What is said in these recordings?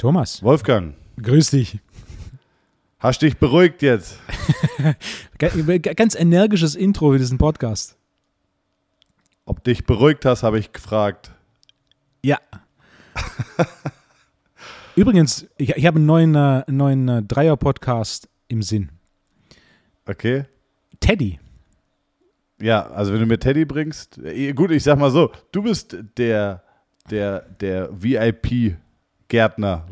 Thomas, Wolfgang, grüß dich. hast dich beruhigt jetzt? Ga- Ganz energisches Intro für diesen Podcast. Ob dich beruhigt hast, habe ich gefragt. Ja. Übrigens, ich, ich habe einen neuen, äh, neuen äh, Dreier-Podcast im Sinn. Okay? Teddy. Ja, also wenn du mir Teddy bringst, äh, gut, ich sag mal so, du bist der, der, der VIP-Gärtner.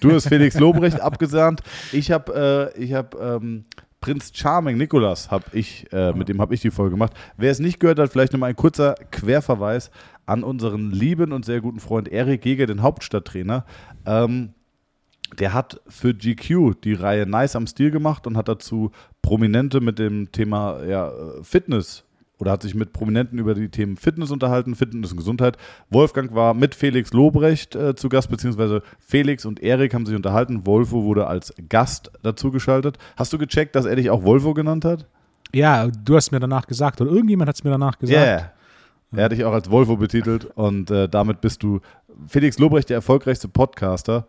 Du hast Felix Lobrecht abgesahnt. Ich habe, äh, ich habe ähm, Prinz Charming, Nikolas, hab ich, äh, mit dem habe ich die Folge gemacht. Wer es nicht gehört hat, vielleicht nochmal ein kurzer Querverweis an unseren lieben und sehr guten Freund Erik Jäger, den Hauptstadttrainer. Ähm, der hat für GQ die Reihe Nice am Stil gemacht und hat dazu Prominente mit dem Thema ja, äh, Fitness oder hat sich mit Prominenten über die Themen Fitness unterhalten, Fitness und Gesundheit. Wolfgang war mit Felix Lobrecht äh, zu Gast, beziehungsweise Felix und Erik haben sich unterhalten. Wolfo wurde als Gast dazugeschaltet. Hast du gecheckt, dass er dich auch Wolfo genannt hat? Ja, du hast mir danach gesagt, oder irgendjemand hat es mir danach gesagt. Yeah. Er hat dich auch als Volvo betitelt und äh, damit bist du Felix Lobrecht der erfolgreichste Podcaster.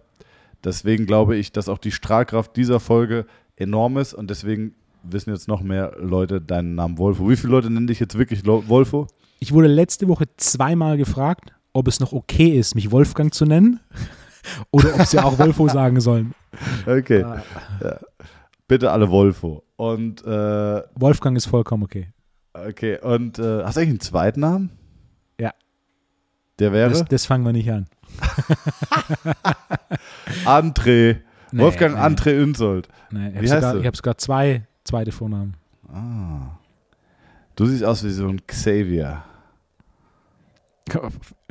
Deswegen glaube ich, dass auch die Strahlkraft dieser Folge enorm ist und deswegen wissen jetzt noch mehr Leute deinen Namen Wolfo. Wie viele Leute nennen dich jetzt wirklich Wolfo? Ich wurde letzte Woche zweimal gefragt, ob es noch okay ist, mich Wolfgang zu nennen oder ob sie auch Wolfo sagen sollen. Okay. Ja. Bitte alle Wolfo. Und äh, Wolfgang ist vollkommen okay. okay, und äh, hast du eigentlich einen zweiten Namen? Ja. Der wäre Das, das fangen wir nicht an. André. Nee, Wolfgang nee. André Unsold. Nee, ich Wie habe heißt sogar, du? ich hab sogar zwei zweite Vornamen. Du siehst aus wie so ein Xavier.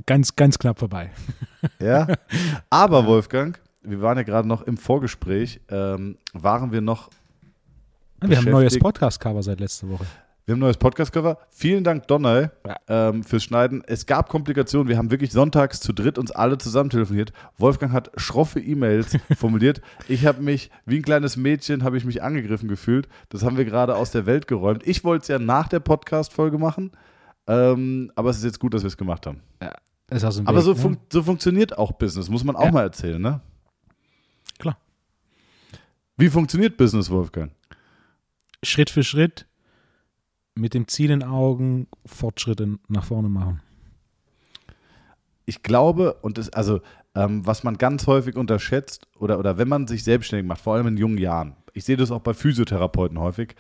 Ganz, ganz knapp vorbei. Ja. Aber Wolfgang, wir waren ja gerade noch im Vorgespräch, ähm, waren wir noch. Wir haben ein neues Podcast-Cover seit letzter Woche. Wir haben ein neues Podcast-Cover. Vielen Dank, Donner, Ja. ähm, fürs Schneiden. Es gab Komplikationen. Wir haben wirklich sonntags zu dritt uns alle zusammen telefoniert. Wolfgang hat schroffe E-Mails formuliert. Ich habe mich, wie ein kleines Mädchen, habe ich mich angegriffen gefühlt. Das haben wir gerade aus der Welt geräumt. Ich wollte es ja nach der Podcast-Folge machen. Ähm, aber es ist jetzt gut, dass wir es gemacht haben. Ist aus dem Aber Weg, so, ne? fun so funktioniert auch Business, muss man auch Ja. mal erzählen, ne? Klar. Wie funktioniert Business, Wolfgang? Schritt für Schritt mit dem Ziel in Augen Fortschritte nach vorne machen. Ich glaube, und das, also, ähm, was man ganz häufig unterschätzt, oder, oder wenn man sich selbstständig macht, vor allem in jungen Jahren, ich sehe das auch bei Physiotherapeuten häufig,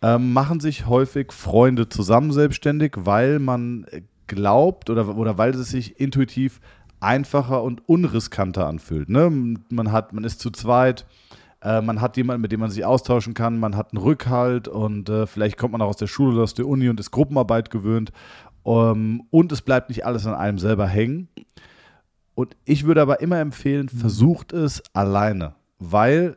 ähm, machen sich häufig Freunde zusammen selbstständig, weil man äh, glaubt oder, oder weil es sich intuitiv einfacher und unriskanter anfühlt. Ne? Man, hat, man ist zu zweit, äh, man hat jemanden, mit dem man sich austauschen kann, man hat einen Rückhalt und äh, vielleicht kommt man auch aus der Schule oder aus der Uni und ist Gruppenarbeit gewöhnt. Ähm, und es bleibt nicht alles an einem selber hängen. Und ich würde aber immer empfehlen, versucht es alleine, weil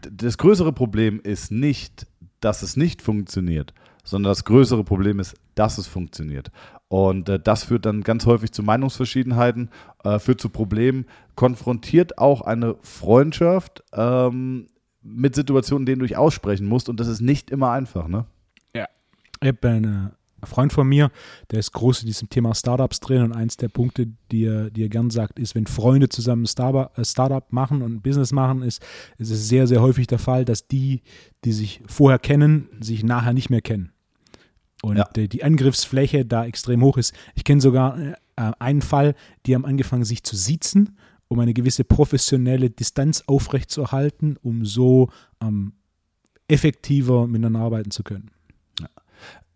das größere Problem ist nicht, dass es nicht funktioniert, sondern das größere Problem ist, dass es funktioniert. Und äh, das führt dann ganz häufig zu Meinungsverschiedenheiten, äh, führt zu Problemen, konfrontiert auch eine Freundschaft ähm, mit Situationen, denen du dich aussprechen musst. Und das ist nicht immer einfach, ne? Ich habe einen Freund von mir, der ist groß in diesem Thema Startups drin und eins der Punkte, die er, die er gern sagt, ist, wenn Freunde zusammen ein Startup, äh, Startup machen und ein Business machen, ist, ist es sehr, sehr häufig der Fall, dass die, die sich vorher kennen, sich nachher nicht mehr kennen. Und Ja. äh, die Angriffsfläche da extrem hoch ist. Ich kenne sogar äh, einen Fall, die haben angefangen, sich zu siezen, um eine gewisse professionelle Distanz aufrechtzuerhalten, um so ähm, effektiver miteinander arbeiten zu können.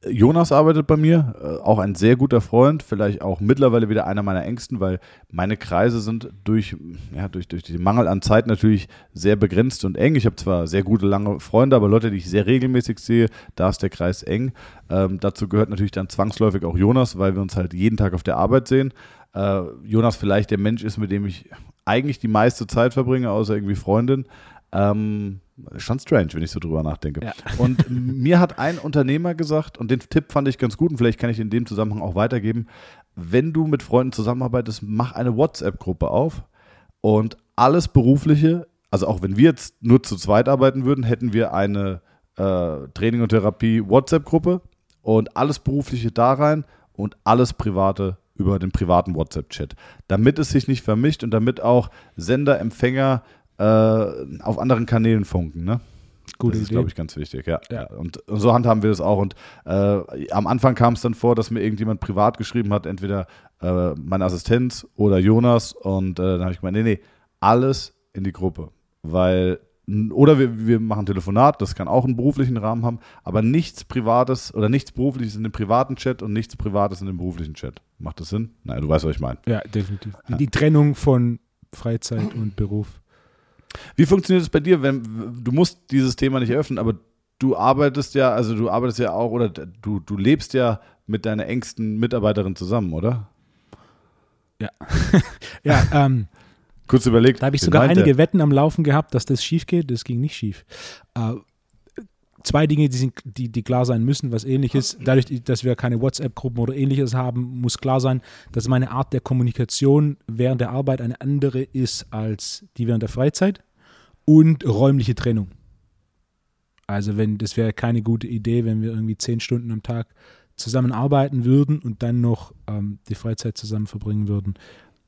Jonas arbeitet bei mir, äh, auch ein sehr guter Freund, vielleicht auch mittlerweile wieder einer meiner engsten, weil meine Kreise sind durch, ja, durch, durch den Mangel an Zeit natürlich sehr begrenzt und eng. Ich habe zwar sehr gute, lange Freunde, aber Leute, die ich sehr regelmäßig sehe, da ist der Kreis eng. Ähm, dazu gehört natürlich dann zwangsläufig auch Jonas, weil wir uns halt jeden Tag auf der Arbeit sehen. Äh, Jonas vielleicht der Mensch ist, mit dem ich eigentlich die meiste Zeit verbringe, außer irgendwie Freundin. Ähm, schon strange, wenn ich so drüber nachdenke. Ja. Und mir hat ein Unternehmer gesagt, und den Tipp fand ich ganz gut, und vielleicht kann ich in dem Zusammenhang auch weitergeben, wenn du mit Freunden zusammenarbeitest, mach eine WhatsApp-Gruppe auf und alles Berufliche, also auch wenn wir jetzt nur zu zweit arbeiten würden, hätten wir eine äh, Training- und Therapie-WhatsApp-Gruppe und alles Berufliche da rein und alles Private über den privaten WhatsApp-Chat, damit es sich nicht vermischt und damit auch Sender, Empfänger äh, auf anderen Kanälen funken. Ne? Gute das ist, glaube ich, ganz wichtig, ja. Ja. ja. Und, und so handhaben wir das auch. Und äh, am Anfang kam es dann vor, dass mir irgendjemand privat geschrieben hat, entweder äh, meine Assistenz oder Jonas. Und äh, dann habe ich gemeint, nee, nee, alles in die Gruppe. Weil, oder wir, wir machen Telefonat, das kann auch einen beruflichen Rahmen haben, aber nichts Privates oder nichts Berufliches in dem privaten Chat und nichts Privates in dem beruflichen Chat. Macht das Sinn? Naja, du weißt, was ich meine. Ja, definitiv. Die Trennung von Freizeit und Beruf. Wie funktioniert es bei dir, wenn du musst dieses Thema nicht eröffnen, aber du arbeitest ja, also du arbeitest ja auch oder du, du lebst ja mit deiner engsten Mitarbeiterin zusammen, oder? Ja, ähm, Kurz überlegt. da habe ich sogar einige er? Wetten am Laufen gehabt, dass das schief geht. Das ging nicht schief. Äh, zwei Dinge, die, sind, die, die klar sein müssen, was ähnliches. Dadurch, dass wir keine WhatsApp-Gruppen oder ähnliches haben, muss klar sein, dass meine Art der Kommunikation während der Arbeit eine andere ist als die während der Freizeit und räumliche Trennung. Also wenn das wäre keine gute Idee, wenn wir irgendwie zehn Stunden am Tag zusammen arbeiten würden und dann noch ähm, die Freizeit zusammen verbringen würden.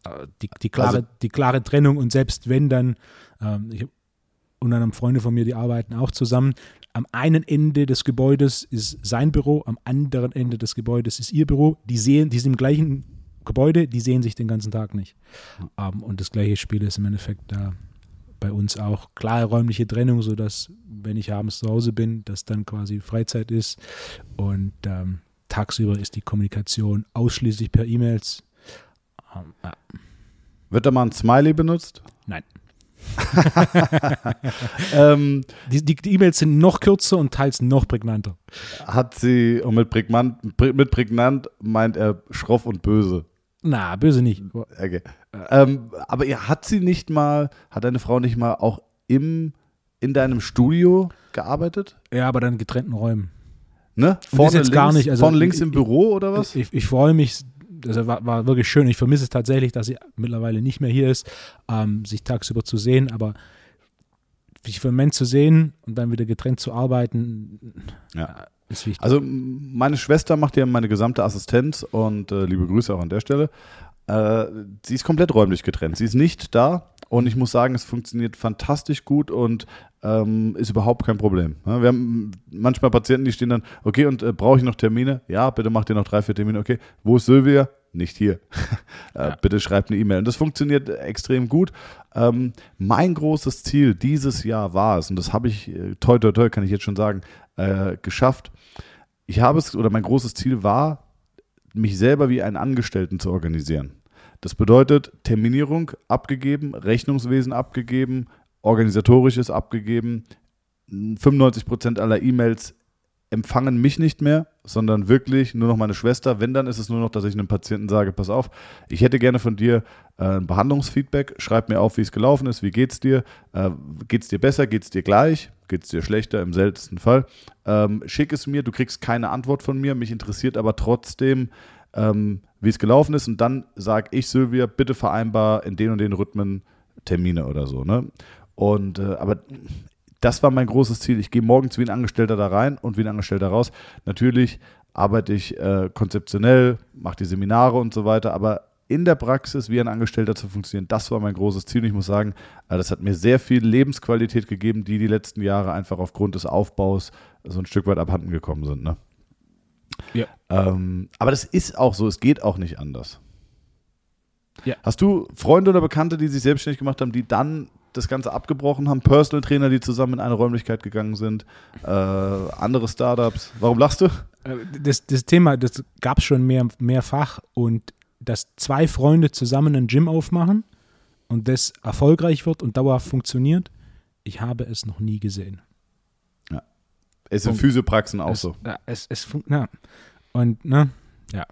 Äh, die, die, klare, Also- die klare Trennung und selbst wenn dann, ähm, ich hab und dann haben Freunde von mir, die arbeiten auch zusammen. Am einen Ende des Gebäudes ist sein Büro, am anderen Ende des Gebäudes ist ihr Büro. Die sehen, die sind im gleichen Gebäude, die sehen sich den ganzen Tag nicht. Ähm, und das gleiche Spiel ist im Endeffekt da bei uns auch. Klare räumliche Trennung, sodass, wenn ich abends zu Hause bin, das dann quasi Freizeit ist. Und ähm, tagsüber ist die Kommunikation ausschließlich per E-Mails. Ähm, ja, Wird da mal ein Smiley benutzt? nein. Ähm, Die, E-Mails sind noch kürzer und teils noch prägnanter. hat sie, und mit prägnant, prä- mit prägnant meint er schroff und böse. Na, böse nicht. Okay. Ähm, aber ihr hat sie nicht mal, hat deine Frau nicht mal auch im, in deinem Studio gearbeitet? Ja, aber dann in getrennten Räumen. Ne? Jetzt gar nicht, also vorne links ich- im Büro oder was? Ich, ich freue mich, das war, war wirklich schön. Ich vermisse es tatsächlich, dass sie mittlerweile nicht mehr hier ist, ähm, sich tagsüber zu sehen, aber sich für einen Moment zu sehen und dann wieder getrennt zu arbeiten, Ja. ist wichtig. Also meine Schwester macht ja meine gesamte Assistenz und äh, liebe Grüße auch an der Stelle. Äh, sie ist komplett räumlich getrennt. Sie ist nicht da und ich muss sagen, es funktioniert fantastisch gut und ähm, ist überhaupt kein Problem. Wir haben manchmal Patienten, die stehen dann, okay, und äh, brauche ich noch Termine? Ja, bitte macht ihr noch drei, vier Termine. Okay, wo ist Sylvia? Nicht hier. äh, Ja. Bitte schreibt eine E-Mail. Und das funktioniert extrem gut. Ähm, mein großes Ziel dieses Jahr war es, und das habe ich, äh, toi, toi, toi, kann ich jetzt schon sagen, äh, geschafft. Ich habe es, oder mein großes Ziel war, mich selber wie einen Angestellten zu organisieren. Das bedeutet Terminierung abgegeben, Rechnungswesen abgegeben, organisatorisches abgegeben. 95 Prozent aller E-Mails empfangen mich nicht mehr, sondern wirklich nur noch meine Schwester. Wenn, dann ist es nur noch, dass ich einem Patienten sage, pass auf, ich hätte gerne von dir äh, ein Behandlungsfeedback, schreib mir auf, wie es gelaufen ist, wie geht's dir, äh, geht's dir besser, geht's dir gleich, geht's dir schlechter, im seltensten Fall. Ähm, schick es mir, du kriegst keine Antwort von mir, mich interessiert aber trotzdem, ähm, wie es gelaufen ist und dann sage ich, Sylvia, bitte vereinbar in den und den Rhythmen Termine oder so. Ne? Und äh, aber das war mein großes Ziel. Ich gehe morgens wie ein Angestellter da rein und wie ein Angestellter raus. Natürlich arbeite ich äh, konzeptionell, mache die Seminare und so weiter, aber in der Praxis wie ein Angestellter zu funktionieren, das war mein großes Ziel. Ich muss sagen, äh, das hat mir sehr viel Lebensqualität gegeben, die die letzten Jahre einfach aufgrund des Aufbaus so ein Stück weit abhanden gekommen sind. Ne? Ja. Ähm, aber das ist auch so, es geht auch nicht anders. Ja. Hast du Freunde oder Bekannte, die sich selbstständig gemacht haben, die dann das Ganze abgebrochen haben? Personal Trainer, die zusammen in eine Räumlichkeit gegangen sind? Äh, andere Startups? Warum lachst du? Äh, Das, das Thema, das gab es schon mehr, mehrfach und dass zwei Freunde zusammen ein Gym aufmachen und das erfolgreich wird und dauerhaft funktioniert, ich habe es noch nie gesehen. Ist in Punkt. Physiopraxen auch es, so. Ja, es, es ja. Und, ne? Ja.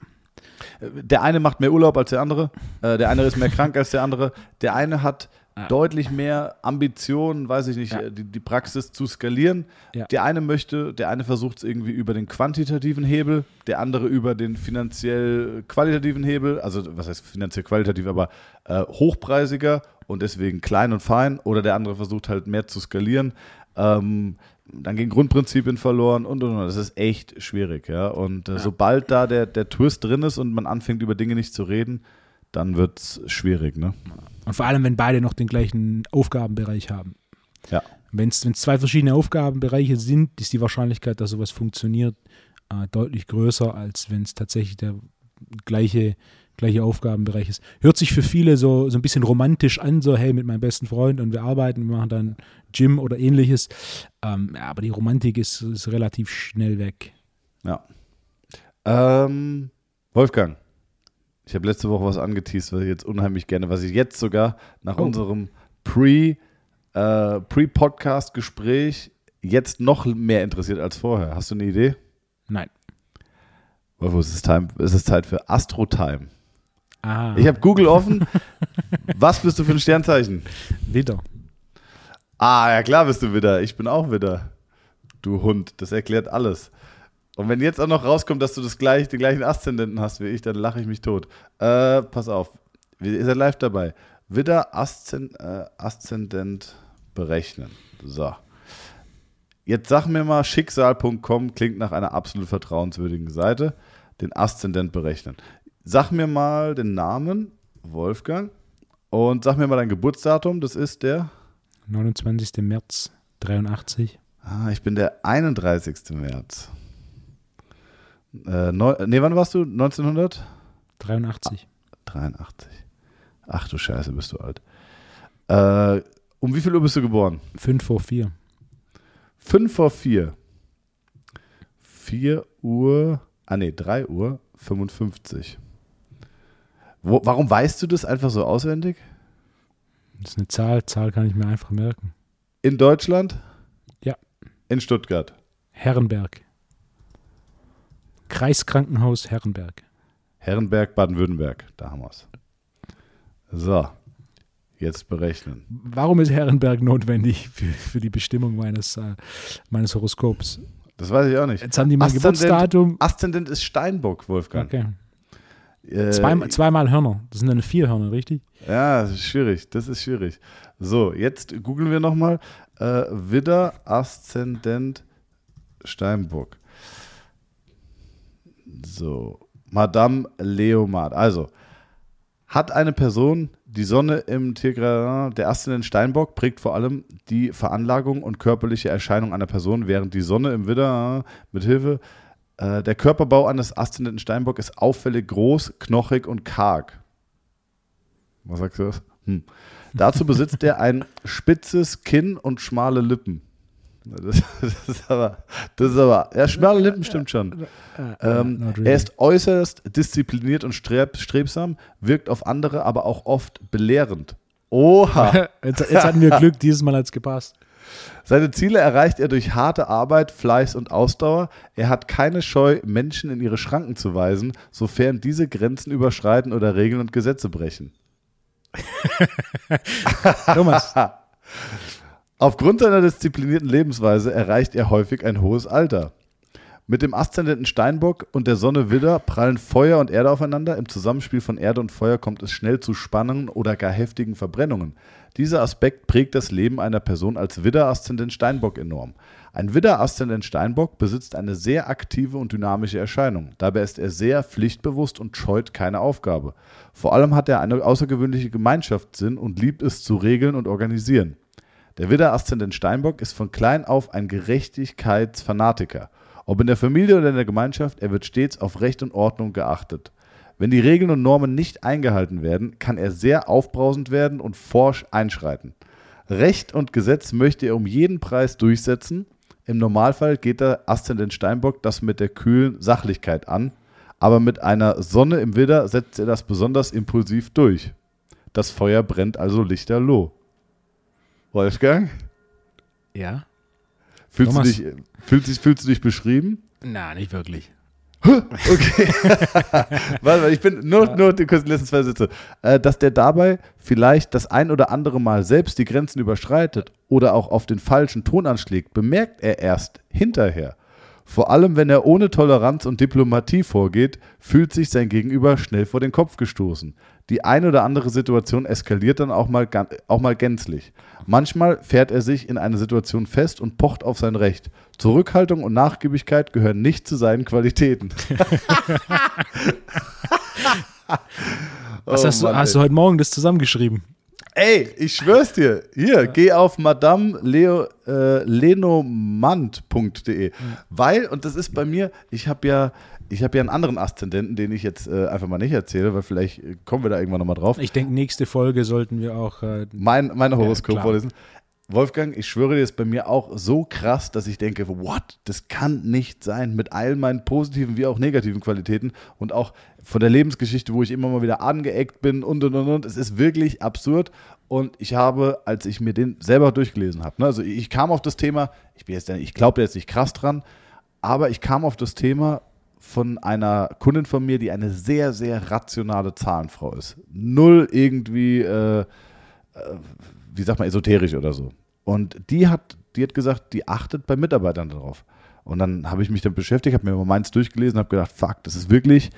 Der eine macht mehr Urlaub als der andere. Äh, der eine ist mehr krank als der andere. Der eine hat Ja. deutlich mehr Ambitionen, weiß ich nicht, Ja. äh, die, die Praxis zu skalieren. Ja. Der eine möchte, der eine versucht es irgendwie über den quantitativen Hebel, der andere über den finanziell qualitativen Hebel, also was heißt finanziell qualitativ, aber äh, hochpreisiger und deswegen klein und fein. Oder der andere versucht halt mehr zu skalieren. Ähm, dann gehen Grundprinzipien verloren und und und. Das ist echt schwierig, ja. Und äh, sobald da der, der Twist drin ist und man anfängt, über Dinge nicht zu reden, dann wird es schwierig, ne? Und vor allem, wenn beide noch den gleichen Aufgabenbereich haben. Ja. Wenn es zwei verschiedene Aufgabenbereiche sind, ist die Wahrscheinlichkeit, dass sowas funktioniert, äh, deutlich größer, als wenn es tatsächlich der gleiche, gleiche Aufgabenbereich ist. Hört sich für viele so, so ein bisschen romantisch an, so hey, mit meinem besten Freund und wir arbeiten, wir machen dann Gym oder ähnliches. Ähm, ja, aber die Romantik ist, ist relativ schnell weg. Ja. Ähm, Wolfgang, ich habe letzte Woche was angeteased, was ich jetzt unheimlich gerne, was ich jetzt sogar nach Oh. unserem Pre, äh, Pre-Podcast-Gespräch jetzt noch mehr interessiert als vorher. Hast du eine Idee? Nein. Wolf, es ist, time, es ist Zeit für Astro-Time. Ah, Ich habe Google offen. was bist du für ein Sternzeichen? wieder. Ah, ja klar bist du wieder. Ich bin auch wieder. Du Hund, das erklärt alles. Und wenn jetzt auch noch rauskommt, dass du das gleich, den gleichen Aszendenten hast wie ich, dann lache ich mich tot. Äh, pass auf, ihr seid live dabei. Widder Aszend, äh, Aszendent berechnen. So. Jetzt sag mir mal, schicksal.com klingt nach einer absolut vertrauenswürdigen Seite. Den Aszendent berechnen. Sag mir mal den Namen, Wolfgang, und sag mir mal dein Geburtsdatum. Das ist der 29. März 83. Ah, ich bin der 31. März. Äh, neu, nee, wann warst du? 1983? 83. Ach du Scheiße, bist du alt. Äh, um wie viel Uhr bist du geboren? 5 vor 4. 5 vor 4. 4 Uhr, ah nee, 3 Uhr 55. Wo, warum weißt du das einfach so auswendig? Das ist eine Zahl. Zahl kann ich mir einfach merken. In Deutschland? Ja. In Stuttgart. Herrenberg. Kreiskrankenhaus Herrenberg. Herrenberg, Baden-Württemberg. Da haben wir es. So. Jetzt berechnen. Warum ist Herrenberg notwendig für, für die Bestimmung meines, äh, meines Horoskops? Das weiß ich auch nicht. Jetzt haben die mein Aszendent- Geburtsdatum. Aszendent ist Steinbock, Wolfgang. Okay. Äh, Zweimal, zweimal Hörner. Das sind dann vier Hörner, richtig? Ja, das ist schwierig. Das ist schwierig. So, jetzt googeln wir nochmal. Äh, Widder, Aszendent, Steinbock. So, Madame Leomard. Also, hat eine Person die Sonne im Tiergradient, der Aszendent Steinbock prägt vor allem die Veranlagung und körperliche Erscheinung einer Person, während die Sonne im Widder mit Hilfe äh, der Körperbau eines Aszendenten Steinbock ist auffällig groß, knochig und karg. Was sagst du das? Hm. Dazu besitzt er ein spitzes Kinn und schmale Lippen. Das, das ist aber, das ist aber, ja, schmale Lippen stimmt schon. Ähm, really. er ist äußerst diszipliniert und streb, strebsam, wirkt auf andere aber auch oft belehrend. Oha! Jetzt, jetzt hatten wir Glück, dieses Mal hat es gepasst. Seine Ziele erreicht er durch harte Arbeit, Fleiß und Ausdauer. Er hat keine Scheu, Menschen in ihre Schranken zu weisen, sofern diese Grenzen überschreiten oder Regeln und Gesetze brechen. Thomas, Aufgrund seiner disziplinierten Lebensweise erreicht er häufig ein hohes Alter. Mit dem Aszendenten Steinbock und der Sonne Widder prallen Feuer und Erde aufeinander. Im Zusammenspiel von Erde und Feuer kommt es schnell zu Spannungen oder gar heftigen Verbrennungen. Dieser Aspekt prägt das Leben einer Person als Widder-Aszendent Steinbock enorm. Ein Widder-Aszendent Steinbock besitzt eine sehr aktive und dynamische Erscheinung. Dabei ist er sehr pflichtbewusst und scheut keine Aufgabe. Vor allem hat er eine außergewöhnliche Gemeinschaftssinn und liebt es zu regeln und organisieren. Der Widder-Aszendent Steinbock ist von klein auf ein Gerechtigkeitsfanatiker. Ob in der Familie oder in der Gemeinschaft, er wird stets auf Recht und Ordnung geachtet. Wenn die Regeln und Normen nicht eingehalten werden, kann er sehr aufbrausend werden und forsch einschreiten. Recht und Gesetz möchte er um jeden Preis durchsetzen. Im Normalfall geht der Aszendent Steinbock das mit der kühlen Sachlichkeit an, aber mit einer Sonne im Widder setzt er das besonders impulsiv durch. Das Feuer brennt also lichterloh. Wolfgang, ja? fühlst du, dich, fühlst, dich, fühlst du dich beschrieben? Na, nicht wirklich. Okay. Warte, ich bin nur, nur die letzten zwei Sätze. Äh, dass der dabei vielleicht das ein oder andere Mal selbst die Grenzen überschreitet oder auch auf den falschen Ton anschlägt, bemerkt er erst hinterher. Vor allem, wenn er ohne Toleranz und Diplomatie vorgeht, fühlt sich sein Gegenüber schnell vor den Kopf gestoßen. Die eine oder andere Situation eskaliert dann auch mal, auch mal gänzlich. Manchmal fährt er sich in eine Situation fest und pocht auf sein Recht. Zurückhaltung und Nachgiebigkeit gehören nicht zu seinen Qualitäten. Was hast, oh, Mann, du, hast du heute Morgen das zusammengeschrieben? Ey, ich schwör's dir. Hier, geh auf Madame Leo, äh, lenomand.de. Weil, und das ist bei mir, ich habe ja, ich habe ja einen anderen Aszendenten, den ich jetzt äh, einfach mal nicht erzähle, weil vielleicht kommen wir da irgendwann nochmal drauf. Ich denke, nächste Folge sollten wir auch äh, mein, mein Horoskop ja, vorlesen. Wolfgang, ich schwöre dir, ist bei mir auch so krass, dass ich denke, what? Das kann nicht sein. Mit all meinen positiven wie auch negativen Qualitäten und auch von der Lebensgeschichte, wo ich immer mal wieder angeeckt bin und und und und. Es ist wirklich absurd. Und ich habe, als ich mir den selber durchgelesen habe, ne, also ich kam auf das Thema, ich bin jetzt, ich glaube jetzt nicht krass dran, aber ich kam auf das Thema von einer Kundin von mir, die eine sehr, sehr rationale Zahlenfrau ist. Null irgendwie, äh, äh, wie sagt man, esoterisch oder so. Und die hat, die hat gesagt, die achtet bei Mitarbeitern darauf. Und dann habe ich mich damit beschäftigt, habe mir mal meins durchgelesen, habe gedacht, fuck, das ist wirklich,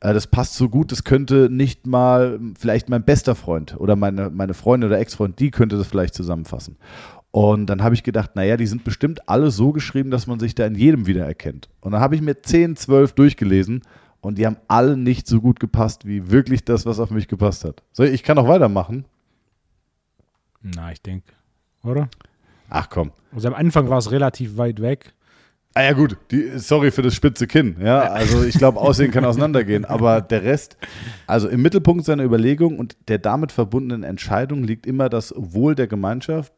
äh, das passt so gut, das könnte nicht mal vielleicht mein bester Freund oder meine, meine Freundin oder Ex-Freund, die könnte das vielleicht zusammenfassen. Und dann habe ich gedacht, naja, die sind bestimmt alle so geschrieben, dass man sich da in jedem wiedererkennt. Und dann habe ich mir 10, 12 durchgelesen und die haben alle nicht so gut gepasst, wie wirklich das, was auf mich gepasst hat. So, ich kann auch weitermachen. Na, ich denke, oder? Ach komm. Also am Anfang war es relativ weit weg. Ah ja gut, die, sorry für das spitze Kinn. Ja, also ich glaube, Aussehen kann auseinandergehen, aber der Rest, also im Mittelpunkt seiner Überlegung und der damit verbundenen Entscheidung liegt immer das Wohl der Gemeinschaft.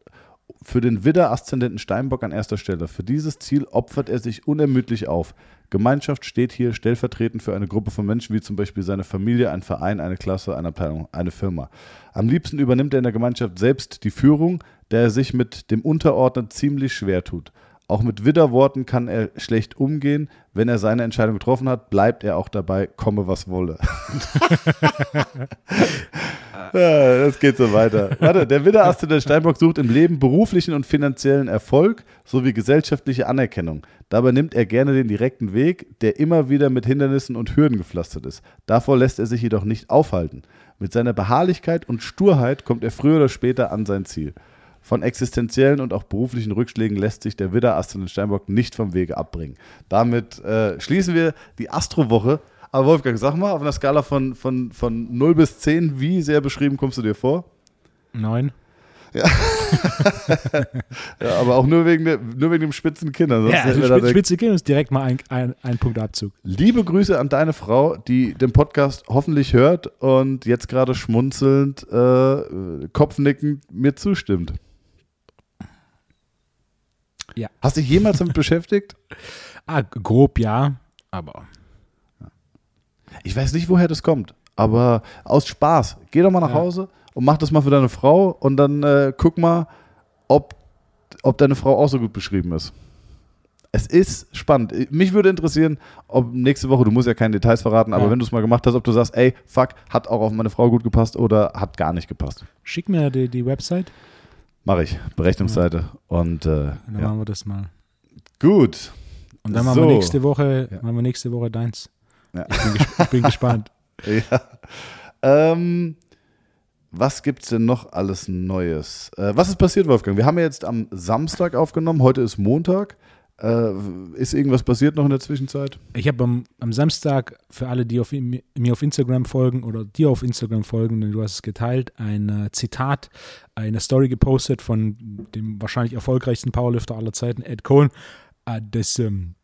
Für den Widder-Aszendenten Steinbock an erster Stelle. Für dieses Ziel opfert er sich unermüdlich auf. Gemeinschaft steht hier stellvertretend für eine Gruppe von Menschen, wie zum Beispiel seine Familie, ein Verein, eine Klasse, eine Abteilung, eine Firma. Am liebsten übernimmt er in der Gemeinschaft selbst die Führung, der er sich mit dem Unterordnen ziemlich schwer tut. Auch mit Widderworten kann er schlecht umgehen. Wenn er seine Entscheidung getroffen hat, bleibt er auch dabei, komme was wolle. ja, das geht so weiter. Warte, der Widderaste der Steinbock sucht im Leben beruflichen und finanziellen Erfolg sowie gesellschaftliche Anerkennung. Dabei nimmt er gerne den direkten Weg, der immer wieder mit Hindernissen und Hürden gepflastert ist. Davor lässt er sich jedoch nicht aufhalten. Mit seiner Beharrlichkeit und Sturheit kommt er früher oder später an sein Ziel. Von existenziellen und auch beruflichen Rückschlägen lässt sich der Widder Astrid Steinbock nicht vom Wege abbringen. Damit äh, schließen wir die Astrowoche. Aber Wolfgang, sag mal, auf einer Skala von, von, von 0 bis 10, wie sehr beschrieben kommst du dir vor? Neun. Ja. ja, aber auch nur wegen, der, nur wegen dem spitzen. Ansonsten ja, also spitze, spitze Kinn ist direkt mal ein, ein, ein Punkt Abzug. Liebe Grüße an deine Frau, die den Podcast hoffentlich hört und jetzt gerade schmunzelnd, äh, kopfnickend mir zustimmt. Ja. Hast du dich jemals damit beschäftigt? Ah, grob ja, aber. Ich weiß nicht, woher das kommt, aber aus Spaß. Geh doch mal nach ja. Hause und mach das mal für deine Frau und dann äh, guck mal, ob, ob deine Frau auch so gut beschrieben ist. Es ist spannend. Mich würde interessieren, ob nächste Woche, du musst ja keine Details verraten, aber ja. wenn du es mal gemacht hast, ob du sagst, ey, fuck, hat auch auf meine Frau gut gepasst oder hat gar nicht gepasst. Schick mir die, die Website. Mache ich. Berechnungsseite. Und äh, dann ja. machen wir das mal. Gut. Und dann machen so. wir nächste Woche, ja. machen wir nächste Woche deins. Ja. Ich, bin ich, bin gespannt. ja. Ähm, was gibt es denn noch alles Neues? Äh, was ist passiert, Wolfgang? Wir haben ja jetzt am Samstag aufgenommen, heute ist Montag. Äh, ist irgendwas passiert noch in der Zwischenzeit? Ich habe am, am, Samstag für alle, die auf, mir auf Instagram folgen oder dir auf Instagram folgen, denn du hast es geteilt, ein äh, Zitat, eine Story gepostet von dem wahrscheinlich erfolgreichsten Powerlifter aller Zeiten, Ed Cohen, äh, das ähm,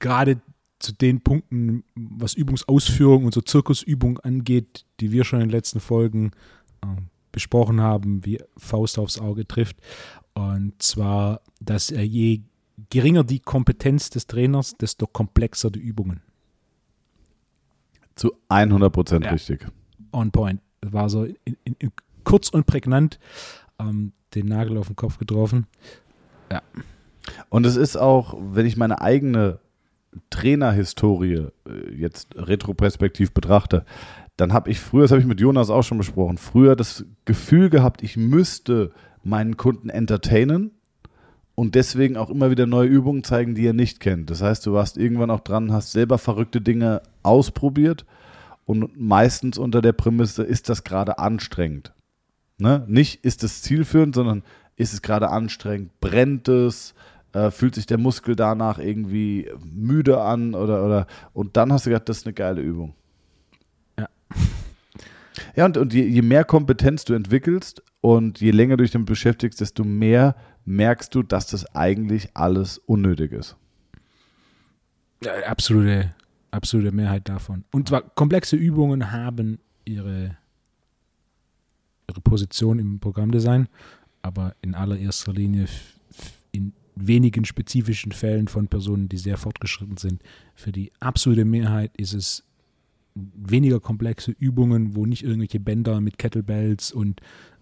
gerade zu den Punkten, was Übungsausführung und so Zirkusübung angeht, die wir schon in den letzten Folgen äh, besprochen haben, wie Faust aufs Auge trifft. Und zwar, dass er je geringer die Kompetenz des Trainers, desto komplexer die Übungen. Zu 100 Prozent ja. richtig. On point. War so in, in, in kurz und prägnant ähm, den Nagel auf den Kopf getroffen. Ja. Und es ist auch, wenn ich meine eigene Trainerhistorie äh, jetzt retroperspektiv betrachte, dann habe ich früher, das habe ich mit Jonas auch schon besprochen, früher das Gefühl gehabt, ich müsste meinen Kunden entertainen und deswegen auch immer wieder neue Übungen zeigen, die er nicht kennt. Das heißt, du warst irgendwann auch dran, hast selber verrückte Dinge ausprobiert und meistens unter der Prämisse, ist das gerade anstrengend. Ne? Nicht ist es zielführend, sondern ist es gerade anstrengend, brennt es, äh, fühlt sich der Muskel danach irgendwie müde an oder, oder und dann hast du gedacht, das ist eine geile Übung. Ja. Ja, und, und je, je mehr Kompetenz du entwickelst und je länger du dich damit beschäftigst, desto mehr merkst du, dass das eigentlich alles unnötig ist. Ja, absolute, absolute Mehrheit davon. Und zwar komplexe Übungen haben ihre, ihre Position im Programmdesign, aber in allererster Linie in wenigen spezifischen Fällen von Personen, die sehr fortgeschritten sind. Für die absolute Mehrheit ist es weniger komplexe Übungen, wo nicht irgendwelche Bänder mit Kettlebells und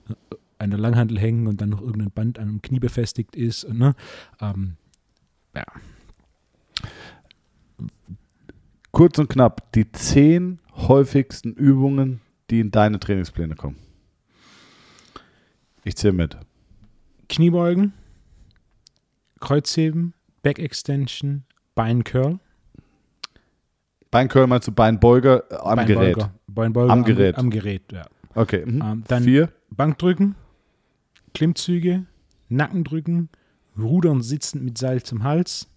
äh, einer Langhandel hängen und dann noch irgendein Band an einem Knie befestigt ist. Ne? Ähm, ja. Kurz und knapp, die zehn häufigsten Übungen, die in deine Trainingspläne kommen. Ich zähle mit. Kniebeugen, Kreuzheben, Back Extension, Beincurl. Beincurl meinst du Beinbeuger am Beinbeuger. Gerät? Beinbeuger Am Gerät. Am, Gerät, ja. Okay. Mhm. Ähm, dann Vier. Bankdrücken, Klimmzüge, Nackendrücken, Rudern sitzend mit Seil zum Hals,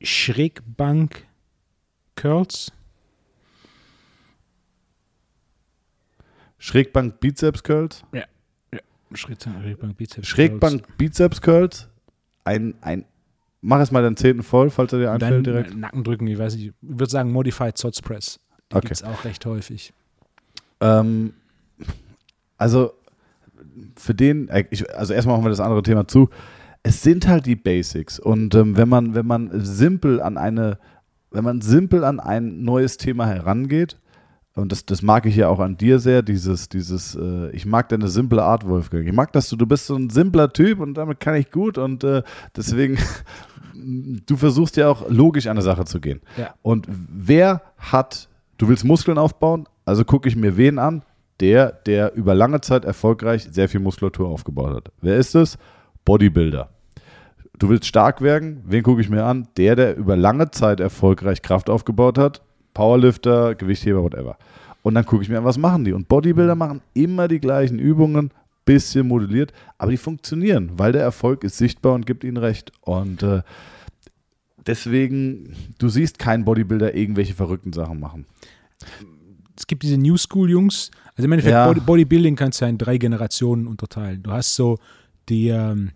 Schrägbank, Curls, Schrägbank Bizeps Curls. Schritt, Schrägbank, Bizeps, Schrägbank Bizeps Curls. Ein, ein, mach es mal den zehnten voll, falls er dir einfällt dann direkt. Nackendrücken, ich weiß nicht, ich würde sagen Modified Sots Press. Die Okay. gibt es auch recht häufig. Ähm, also für den, äh, ich, also erstmal machen wir das andere Thema zu. Es sind halt die Basics und ähm, wenn man wenn man simpel an eine wenn man simpel an ein neues Thema herangeht und das, das mag ich ja auch an dir sehr, dieses, dieses, äh, ich mag deine simple Art, Wolfgang. Ich mag, dass du, du bist so ein simpler Typ und damit kann ich gut und äh, deswegen, du versuchst ja auch logisch an eine Sache zu gehen. Ja. Und wer hat, du willst Muskeln aufbauen, also gucke ich mir wen an? Der, der über lange Zeit erfolgreich sehr viel Muskulatur aufgebaut hat. Wer ist es? Bodybuilder. Du willst stark werden, wen gucke ich mir an? Der, der über lange Zeit erfolgreich Kraft aufgebaut hat. Powerlifter, Gewichtheber, whatever. Und dann gucke ich mir an, was machen die? Und Bodybuilder machen immer die gleichen Übungen, bisschen modelliert, aber die funktionieren, weil der Erfolg ist sichtbar und gibt ihnen recht. Und äh, deswegen, du siehst keinen Bodybuilder irgendwelche verrückten Sachen machen. Es gibt diese New School Jungs, also im Endeffekt Ja. Body, Bodybuilding kannst du ja in drei Generationen unterteilen. Du hast so die, ähm,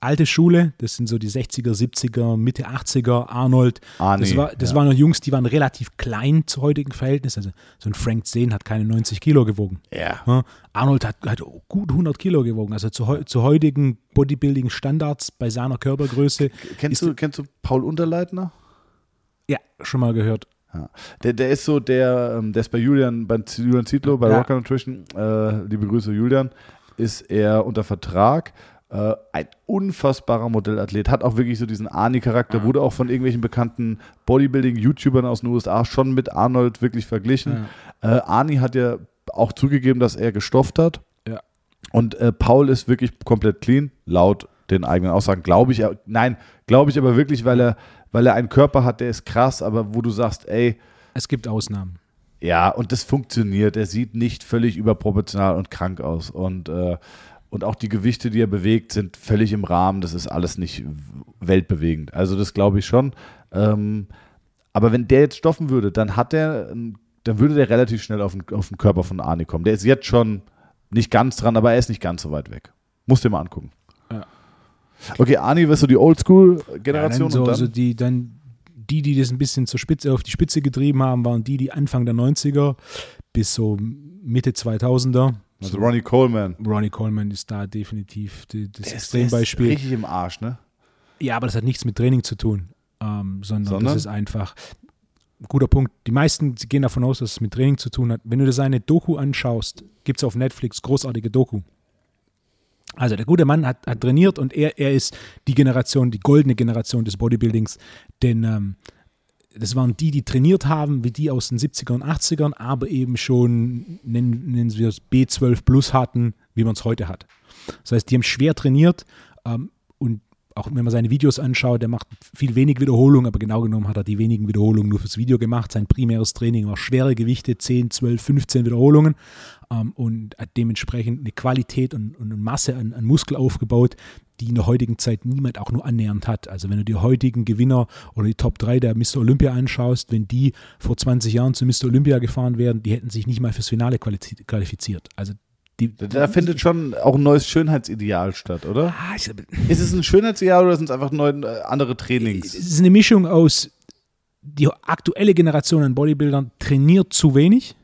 alte Schule, das sind so die 60er, 70er, Mitte 80er, Arnold. Arnie, das war, das ja. waren noch Jungs, die waren relativ klein zu heutigen Verhältnissen. Also so ein Frank Zane hat keine 90 Kilo gewogen. Ja. Ja, Arnold hat, hat gut 100 Kilo gewogen. Also zu, zu heutigen Bodybuilding-Standards bei seiner Körpergröße. Kennst du, kennst du Paul Unterleitner? Ja, schon mal gehört. Ja. Der, der ist so, der, ähm, der ist bei Julian, bei Julian Zietlow, bei Ja. Rocker Nutrition, äh, liebe Grüße Julian, ist er unter Vertrag. Äh, ein unfassbarer Modellathlet, hat auch wirklich so diesen Arnie-Charakter, wurde auch von irgendwelchen bekannten Bodybuilding-YouTubern aus den USA schon mit Arnold wirklich verglichen. Äh, Arnie hat ja auch zugegeben, dass er gestofft hat. Ja. Und äh, Paul ist wirklich komplett clean, laut den eigenen Aussagen. Glaube ich, nein, glaube ich aber wirklich, weil er, weil er einen Körper hat, der ist krass, aber wo du sagst, ey, Es gibt Ausnahmen. ja, und das funktioniert. Er sieht nicht völlig überproportional und krank aus. Und, äh, und auch die Gewichte, die er bewegt, sind völlig im Rahmen. Das ist alles nicht weltbewegend. Also das glaube ich schon. Ähm, aber wenn der jetzt stoffen würde, dann hat er, dann würde der relativ schnell auf den, auf den Körper von Arne kommen. Der ist jetzt schon nicht ganz dran, aber er ist nicht ganz so weit weg. Musst dir mal angucken. Ja. Okay, Arni, wirst du die Ja, Oldschool-Generation? dann so, und dann? so die, dann die, die das ein bisschen zur Spitze, auf die Spitze getrieben haben, waren die, die Anfang der 90er bis so Mitte 2000er. also Ronnie Coleman. Ronnie Coleman ist da definitiv die, das Der der ist Extrembeispiel. Richtig im Arsch, ne? Ja, aber das hat nichts mit Training zu tun, ähm, sondern, Sondern? das ist einfach guter Punkt. Die meisten gehen davon aus, dass es mit Training zu tun hat. Wenn du dir seine Doku anschaust, gibt es auf Netflix großartige Doku. Also der gute Mann hat, hat trainiert und er, er ist die Generation, die goldene Generation des Bodybuildings, denn ähm, das waren die, die trainiert haben, wie die aus den 70ern und 80ern, aber eben schon, nennen, nennen wir es B12 Plus hatten, wie man es heute hat. Das heißt, die haben schwer trainiert, Ähm, auch wenn man seine Videos anschaut, der macht viel wenig Wiederholungen, aber genau genommen hat er die wenigen Wiederholungen nur fürs Video gemacht. Sein primäres Training war schwere Gewichte, 10, 12, 15 Wiederholungen ähm, und hat dementsprechend eine Qualität und, und eine Masse an, an Muskel aufgebaut, die in der heutigen Zeit niemand auch nur annähernd hat. Also wenn du die heutigen Gewinner oder die Top 3 der Mr. Olympia anschaust, wenn die vor 20 Jahren zu Mr. Olympia gefahren wären, die hätten sich nicht mal fürs Finale qualifiziert. Also die, da findet schon auch ein neues Schönheitsideal statt, oder? Ah, ich, ist es ein Schönheitsideal oder sind es einfach neue, äh, andere Trainings? Es ist eine Mischung aus, die aktuelle Generation an Bodybuildern trainiert zu wenig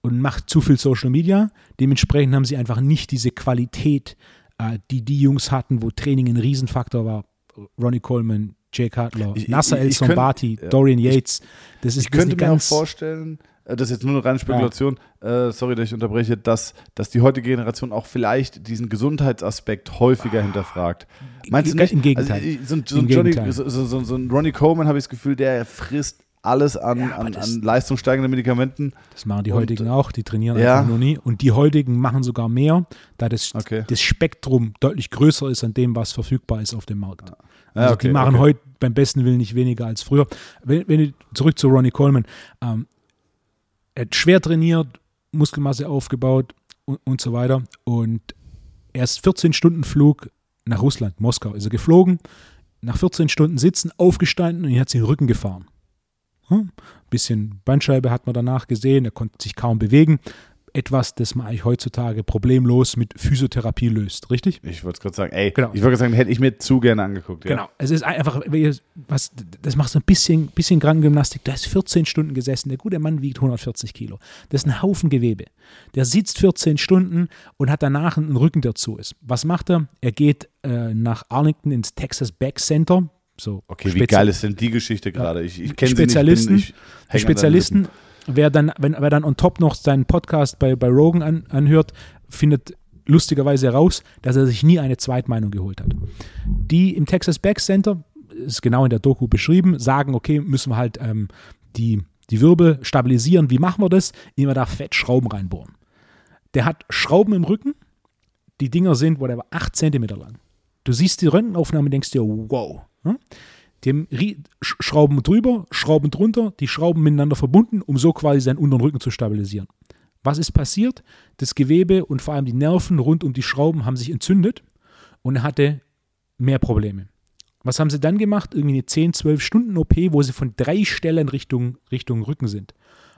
und macht zu viel Social Media. Dementsprechend haben sie einfach nicht diese Qualität, äh, die die Jungs hatten, wo Training ein Riesenfaktor war. Ronnie Coleman, Jay Cutler, Nasser El Sombati, Dorian Yates. Das ist, ich könnte mir auch vorstellen, das ist jetzt nur eine reine Spekulation, ja. äh, sorry, dass ich unterbreche, dass, dass die heutige Generation auch vielleicht diesen Gesundheitsaspekt häufiger ah. hinterfragt. Meinst du nicht? Im Gegenteil. Also, so, so, Im Johnny, Gegenteil. So, so, so, ein Ronnie Coleman habe ich das Gefühl, der frisst alles an, ja, an, an leistungssteigenden Medikamenten. Das machen die heutigen auch, die trainieren ja. einfach nur nie. Und die heutigen machen sogar mehr, da das, okay. das Spektrum deutlich größer ist an dem, was verfügbar ist auf dem Markt. Ja. Also okay, die machen okay. heute beim besten Willen nicht weniger als früher. Wenn, wenn zurück zu Ronnie Coleman, ähm, er hat schwer trainiert, Muskelmasse aufgebaut und, und so weiter. Und er ist 14 Stunden Flug nach Russland, Moskau, ist er geflogen, nach 14 Stunden sitzen, aufgestanden und ihn hat sich den Rücken gefahren. Hm? Bisschen Bandscheibe hat man danach gesehen, er konnte sich kaum bewegen etwas, das man eigentlich heutzutage problemlos mit Physiotherapie löst, richtig? Ich wollte es gerade sagen, ey, genau. ich wollte sagen, hätte ich mir zu gerne angeguckt. Ja. Genau, es ist einfach, was, das macht so ein bisschen, bisschen Krankengymnastik. Da ist 14 Stunden gesessen, der gute Mann wiegt 140 Kilo. Das ist ein Haufen Gewebe. Der sitzt 14 Stunden und hat danach einen Rücken, der zu ist. Was macht er? Er geht äh, nach Arlington ins Texas Back Center, so okay, wie geil ist denn die Geschichte gerade? Ich, ich kenne Spezialisten, nicht, ich Spezialisten wer dann, wenn, wer dann on top noch seinen Podcast bei, bei Rogan an, anhört, findet lustigerweise heraus, dass er sich nie eine Zweitmeinung geholt hat. Die im Texas Back Center, ist genau in der Doku beschrieben, sagen, okay, müssen wir halt ähm, die, die Wirbel stabilisieren. Wie machen wir das? Indem wir da fett Schrauben reinbohren. Der hat Schrauben im Rücken. Die Dinger sind, whatever, 8 cm lang. Du siehst die Röntgenaufnahme und denkst dir, wow. Hm? Dem Schrauben drüber, Schrauben drunter, die Schrauben miteinander verbunden, um so quasi seinen unteren Rücken zu stabilisieren. Was ist passiert? Das Gewebe und vor allem die Nerven rund um die Schrauben haben sich entzündet und er hatte mehr Probleme. Was haben sie dann gemacht? Irgendwie eine 10, 12 Stunden OP, wo sie von drei Stellen Richtung, Richtung Rücken sind.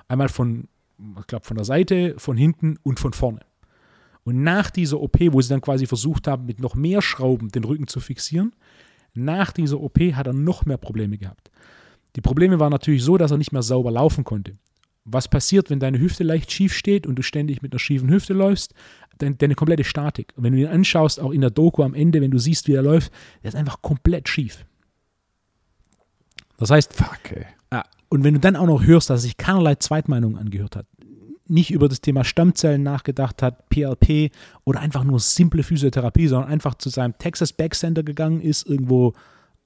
Einmal von, ich glaube, von der Seite, von hinten und von vorne. Und nach dieser OP, wo sie dann quasi versucht haben, mit noch mehr Schrauben den Rücken zu fixieren, nach dieser OP hat er noch mehr Probleme gehabt. Die Probleme waren natürlich so, dass er nicht mehr sauber laufen konnte. Was passiert, wenn deine Hüfte leicht schief steht und du ständig mit einer schiefen Hüfte läufst? Deine, deine komplette Statik. Und wenn du ihn anschaust, auch in der Doku am Ende, wenn du siehst, wie er läuft, der ist einfach komplett schief. Das heißt, Fuck, ey. und wenn du dann auch noch hörst, dass er sich keinerlei Zweitmeinungen angehört hat, nicht über das Thema Stammzellen nachgedacht hat, PLP oder einfach nur simple Physiotherapie, sondern einfach zu seinem Texas Back Center gegangen ist, irgendwo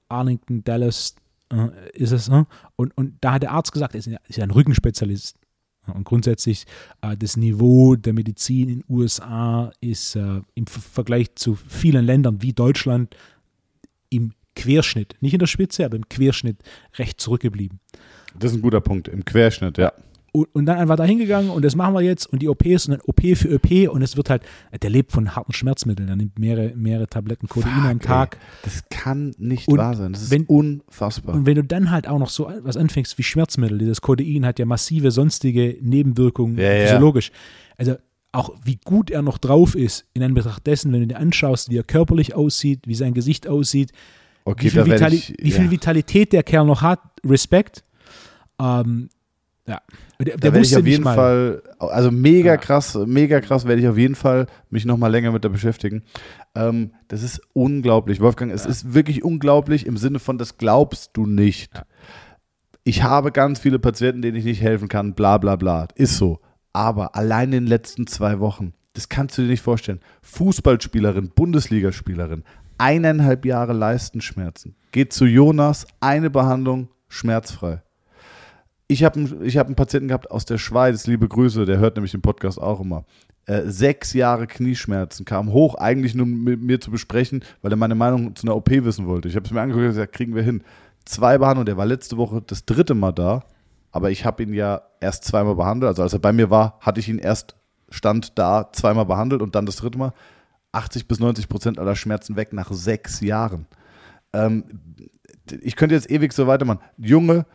Arlington, Dallas äh, ist es. Äh? Und, und da hat der Arzt gesagt, er ist, ist ja ein Rückenspezialist. Und grundsätzlich äh, das Niveau der Medizin in den USA ist äh, im Vergleich zu vielen Ländern wie Deutschland im Querschnitt, nicht in der Spitze, aber im Querschnitt recht zurückgeblieben. Das ist ein guter Punkt, im Querschnitt, ja. Und, und, dann einfach da hingegangen und das machen wir jetzt und die OPs und dann OP für OP und es wird halt, der lebt von harten Schmerzmitteln, der nimmt mehrere, mehrere Tabletten Codein am Tag. Ey, das kann nicht und wahr sein, das ist wenn, unfassbar. Und wenn du dann halt auch noch so was anfängst wie Schmerzmittel, dieses Codein hat ja massive sonstige Nebenwirkungen ja, physiologisch. Ja. Also auch wie gut er noch drauf ist, in Anbetracht dessen, wenn du dir anschaust, wie er körperlich aussieht, wie sein Gesicht aussieht, okay, wie, viel, Vitali ich, wie viel Vitalität der Kerl noch hat, Respekt. Ähm, ja. Der, der werde ich auf jeden Fall, also mega ja. krass, mega krass werde ich auf jeden Fall mich nochmal länger mit der beschäftigen. Ähm, das ist unglaublich, Wolfgang. Es ja. ist wirklich unglaublich im Sinne von, das glaubst du nicht. Ja. Ich habe ganz viele Patienten, denen ich nicht helfen kann, bla bla bla. Ist so. Aber allein in den letzten zwei Wochen, das kannst du dir nicht vorstellen. Fußballspielerin, Bundesligaspielerin, eineinhalb Jahre Leistenschmerzen. Geht zu Jonas, eine Behandlung, schmerzfrei ich habe einen, hab einen Patienten gehabt aus der Schweiz, liebe Grüße, der hört nämlich den Podcast auch immer. Äh, sechs Jahre Knieschmerzen, kam hoch, eigentlich nur mit mir zu besprechen, weil er meine Meinung zu einer OP wissen wollte. Ich habe es mir angeguckt und gesagt, kriegen wir hin. Zwei Behandlungen, der war letzte Woche das dritte Mal da, aber ich habe ihn ja erst zweimal behandelt. Also als er bei mir war, hatte ich ihn erst Stand da zweimal behandelt und dann das dritte Mal. 80 bis 90 Prozent aller Schmerzen weg nach sechs Jahren. Ähm, ich könnte jetzt ewig so weitermachen. Junge,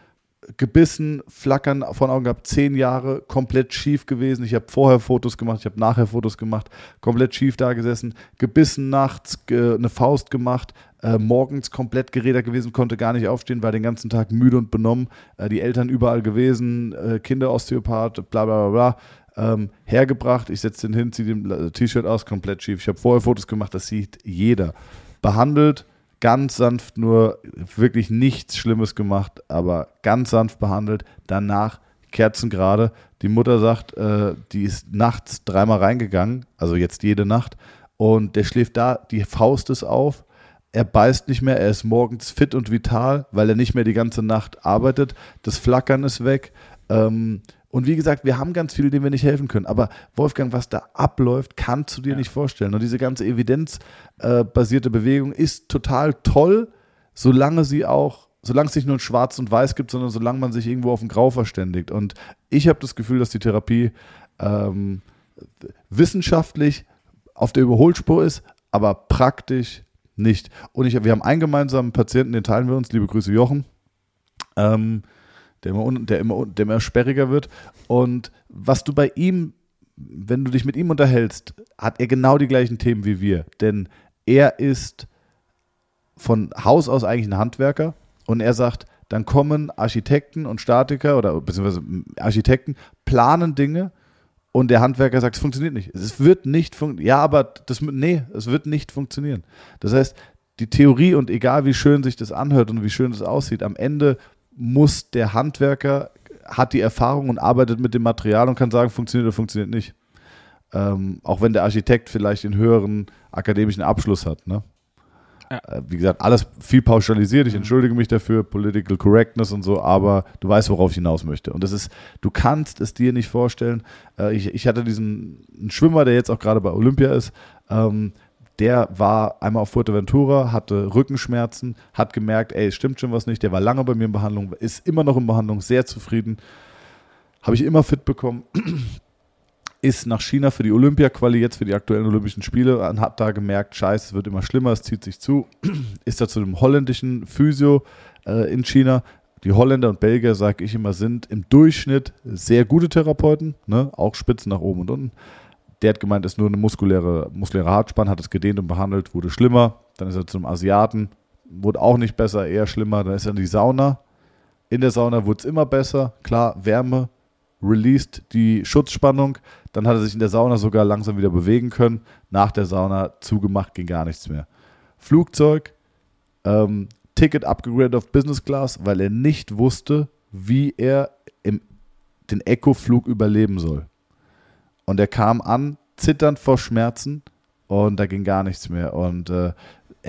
gebissen, flackern von Augen gehabt, zehn Jahre, komplett schief gewesen. Ich habe vorher Fotos gemacht, ich habe nachher Fotos gemacht, komplett schief da gesessen, gebissen nachts, ge eine Faust gemacht, äh, morgens komplett gerädert gewesen, konnte gar nicht aufstehen, war den ganzen Tag müde und benommen, äh, die Eltern überall gewesen, äh, Kinderosteopath, bla bla bla bla. Ähm, hergebracht, ich setze den hin, ziehe den T-Shirt aus, komplett schief. Ich habe vorher Fotos gemacht, das sieht jeder. Behandelt, ganz sanft nur, wirklich nichts Schlimmes gemacht, aber ganz sanft behandelt. Danach kerzengerade. Die Mutter sagt, äh, die ist nachts dreimal reingegangen, also jetzt jede Nacht, und der schläft da, die Faust ist auf. Er beißt nicht mehr, er ist morgens fit und vital, weil er nicht mehr die ganze Nacht arbeitet. Das Flackern ist weg. Ähm, und wie gesagt, wir haben ganz viele, denen wir nicht helfen können. Aber Wolfgang, was da abläuft, kannst du dir ja. nicht vorstellen. Und diese ganze evidenzbasierte Bewegung ist total toll, solange sie auch, solange es nicht nur ein Schwarz und Weiß gibt, sondern solange man sich irgendwo auf ein Grau verständigt. Und ich habe das Gefühl, dass die Therapie ähm, wissenschaftlich auf der Überholspur ist, aber praktisch nicht. Und ich, wir haben einen gemeinsamen Patienten, den teilen wir uns. Liebe Grüße, Jochen. Ähm, der immer, der immer, der immer sperriger wird. Und was du bei ihm, wenn du dich mit ihm unterhältst, hat er genau die gleichen Themen wie wir. Denn er ist von Haus aus eigentlich ein Handwerker und er sagt, dann kommen Architekten und Statiker oder beziehungsweise Architekten, planen Dinge und der Handwerker sagt, es funktioniert nicht. Es wird nicht funktionieren. Ja, aber das, nee, es wird nicht funktionieren. Das heißt, die Theorie und egal wie schön sich das anhört und wie schön das aussieht, am Ende muss der Handwerker, hat die Erfahrung und arbeitet mit dem Material und kann sagen, funktioniert oder funktioniert nicht. Ähm, auch wenn der Architekt vielleicht den höheren akademischen Abschluss hat. Ne? Ja. Äh, wie gesagt, alles viel pauschalisiert. Ich mhm. entschuldige mich dafür, Political Correctness und so, aber du weißt, worauf ich hinaus möchte. Und das ist, du kannst es dir nicht vorstellen. Äh, ich, ich hatte diesen Schwimmer, der jetzt auch gerade bei Olympia ist. Ähm, der war einmal auf Fuerteventura, hatte Rückenschmerzen, hat gemerkt, ey, es stimmt schon was nicht. Der war lange bei mir in Behandlung, ist immer noch in Behandlung, sehr zufrieden. Habe ich immer fit bekommen. ist nach China für die Olympia-Quali, jetzt für die aktuellen Olympischen Spiele, und hat da gemerkt, scheiße, es wird immer schlimmer, es zieht sich zu. ist da zu einem holländischen Physio äh, in China. Die Holländer und Belgier, sage ich immer, sind im Durchschnitt sehr gute Therapeuten, ne? auch Spitzen nach oben und unten. Der hat gemeint, es ist nur eine muskuläre, muskuläre Hartspann, hat es gedehnt und behandelt, wurde schlimmer. Dann ist er zum Asiaten, wurde auch nicht besser, eher schlimmer. Dann ist er in die Sauna. In der Sauna wurde es immer besser. Klar, Wärme, released die Schutzspannung. Dann hat er sich in der Sauna sogar langsam wieder bewegen können. Nach der Sauna zugemacht, ging gar nichts mehr. Flugzeug, ähm, Ticket abgegradet auf Business Class, weil er nicht wusste, wie er im, den Echo-Flug überleben soll. Und er kam an, zitternd vor Schmerzen und da ging gar nichts mehr. Und äh,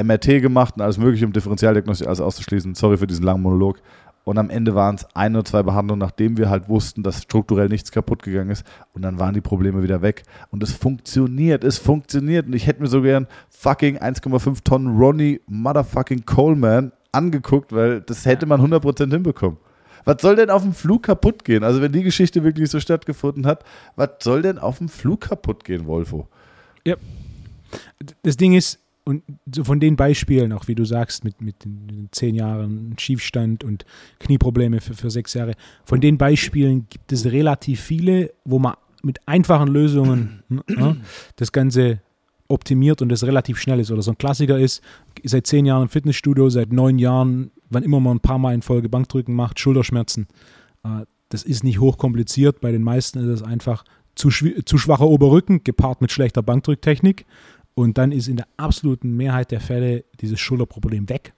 MRT gemacht und alles Mögliche, um Differentialdiagnostik alles auszuschließen. Sorry für diesen langen Monolog. Und am Ende waren es ein oder zwei Behandlungen, nachdem wir halt wussten, dass strukturell nichts kaputt gegangen ist. Und dann waren die Probleme wieder weg. Und es funktioniert, es funktioniert. Und ich hätte mir so gern fucking 1,5 Tonnen Ronnie Motherfucking Coleman angeguckt, weil das hätte man 100% hinbekommen. Was soll denn auf dem Flug kaputt gehen? Also, wenn die Geschichte wirklich so stattgefunden hat, was soll denn auf dem Flug kaputt gehen, Wolfo? Ja. Das Ding ist, und so von den Beispielen, auch wie du sagst, mit, mit den zehn Jahren Schiefstand und Knieprobleme für, für sechs Jahre, von den Beispielen gibt es relativ viele, wo man mit einfachen Lösungen ne, das Ganze optimiert und das relativ schnell ist. Oder so ein Klassiker ist, seit zehn Jahren im Fitnessstudio, seit neun Jahren wann immer man ein paar Mal in Folge Bankdrücken macht, Schulterschmerzen. Äh, das ist nicht hochkompliziert. Bei den meisten ist es einfach zu, zu schwacher Oberrücken gepaart mit schlechter Bankdrücktechnik. Und dann ist in der absoluten Mehrheit der Fälle dieses Schulterproblem weg.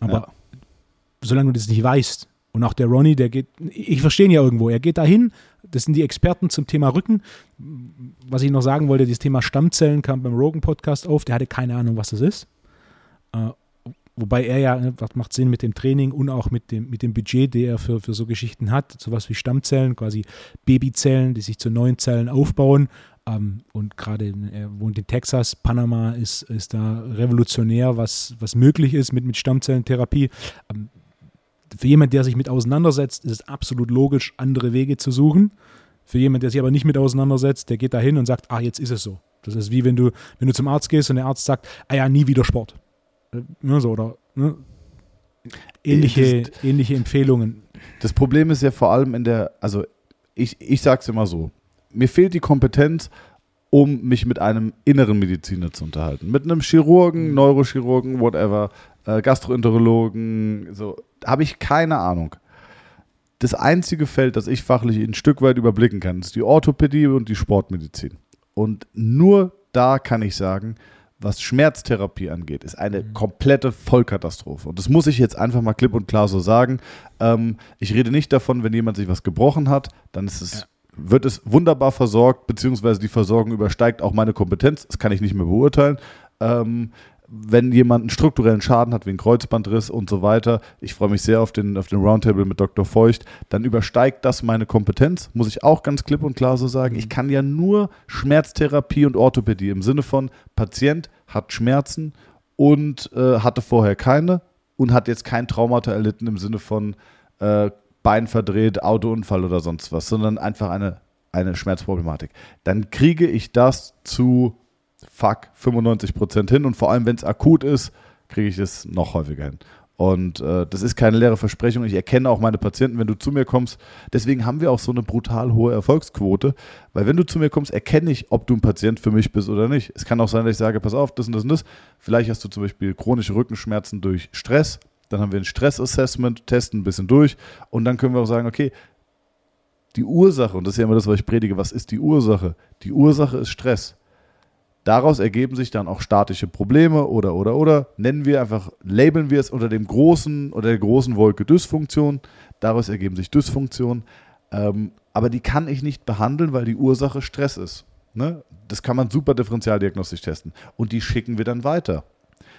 Aber ja. solange du das nicht weißt, und auch der Ronnie, der geht, ich verstehe ihn ja irgendwo, er geht dahin, das sind die Experten zum Thema Rücken. Was ich noch sagen wollte, dieses Thema Stammzellen kam beim Rogan-Podcast auf, der hatte keine Ahnung, was das ist. Äh, wobei er ja, ne, das macht Sinn mit dem Training und auch mit dem, mit dem Budget, der er für, für so Geschichten hat, sowas wie Stammzellen, quasi Babyzellen, die sich zu neuen Zellen aufbauen. Ähm, und gerade er wohnt in Texas, Panama ist, ist da revolutionär, was, was möglich ist mit, mit Stammzellentherapie. Ähm, für jemanden, der sich mit auseinandersetzt, ist es absolut logisch, andere Wege zu suchen. Für jemanden, der sich aber nicht mit auseinandersetzt, der geht da hin und sagt, ah, jetzt ist es so. Das ist wie wenn du, wenn du zum Arzt gehst und der Arzt sagt, ah ja, nie wieder Sport. Äh, ne, so, oder ne? ähnliche, das, ähnliche Empfehlungen. Das Problem ist ja vor allem in der, also ich, ich sage es immer so, mir fehlt die Kompetenz, um mich mit einem inneren Mediziner zu unterhalten. Mit einem Chirurgen, mhm. Neurochirurgen, whatever, äh, Gastroenterologen, so, habe ich keine Ahnung. Das einzige Feld, das ich fachlich ein Stück weit überblicken kann, ist die Orthopädie und die Sportmedizin. Und nur da kann ich sagen, was Schmerztherapie angeht, ist eine mhm. komplette Vollkatastrophe. Und das muss ich jetzt einfach mal klipp und klar so sagen. Ähm, ich rede nicht davon, wenn jemand sich was gebrochen hat, dann ist es, ja. wird es wunderbar versorgt, beziehungsweise die Versorgung übersteigt auch meine Kompetenz. Das kann ich nicht mehr beurteilen. Ähm, wenn jemand einen strukturellen Schaden hat, wie ein Kreuzbandriss und so weiter, ich freue mich sehr auf den, auf den Roundtable mit Dr. Feucht, dann übersteigt das meine Kompetenz, muss ich auch ganz klipp und klar so sagen. Ich kann ja nur Schmerztherapie und Orthopädie im Sinne von Patient hat Schmerzen und äh, hatte vorher keine und hat jetzt kein Traumata erlitten im Sinne von äh, Bein verdreht, Autounfall oder sonst was, sondern einfach eine, eine Schmerzproblematik. Dann kriege ich das zu fuck 95 Prozent hin und vor allem, wenn es akut ist, kriege ich es noch häufiger hin. Und äh, das ist keine leere Versprechung. Ich erkenne auch meine Patienten, wenn du zu mir kommst. Deswegen haben wir auch so eine brutal hohe Erfolgsquote, weil wenn du zu mir kommst, erkenne ich, ob du ein Patient für mich bist oder nicht. Es kann auch sein, dass ich sage, pass auf, das und das und das. Vielleicht hast du zum Beispiel chronische Rückenschmerzen durch Stress. Dann haben wir ein Stressassessment, testen ein bisschen durch und dann können wir auch sagen, okay, die Ursache, und das ist ja immer das, was ich predige, was ist die Ursache? Die Ursache ist Stress. Daraus ergeben sich dann auch statische Probleme oder, oder, oder. Nennen wir einfach, labeln wir es unter dem großen oder der großen Wolke Dysfunktion. Daraus ergeben sich Dysfunktionen. Ähm, aber die kann ich nicht behandeln, weil die Ursache Stress ist. Ne? Das kann man super differentialdiagnostisch testen. Und die schicken wir dann weiter.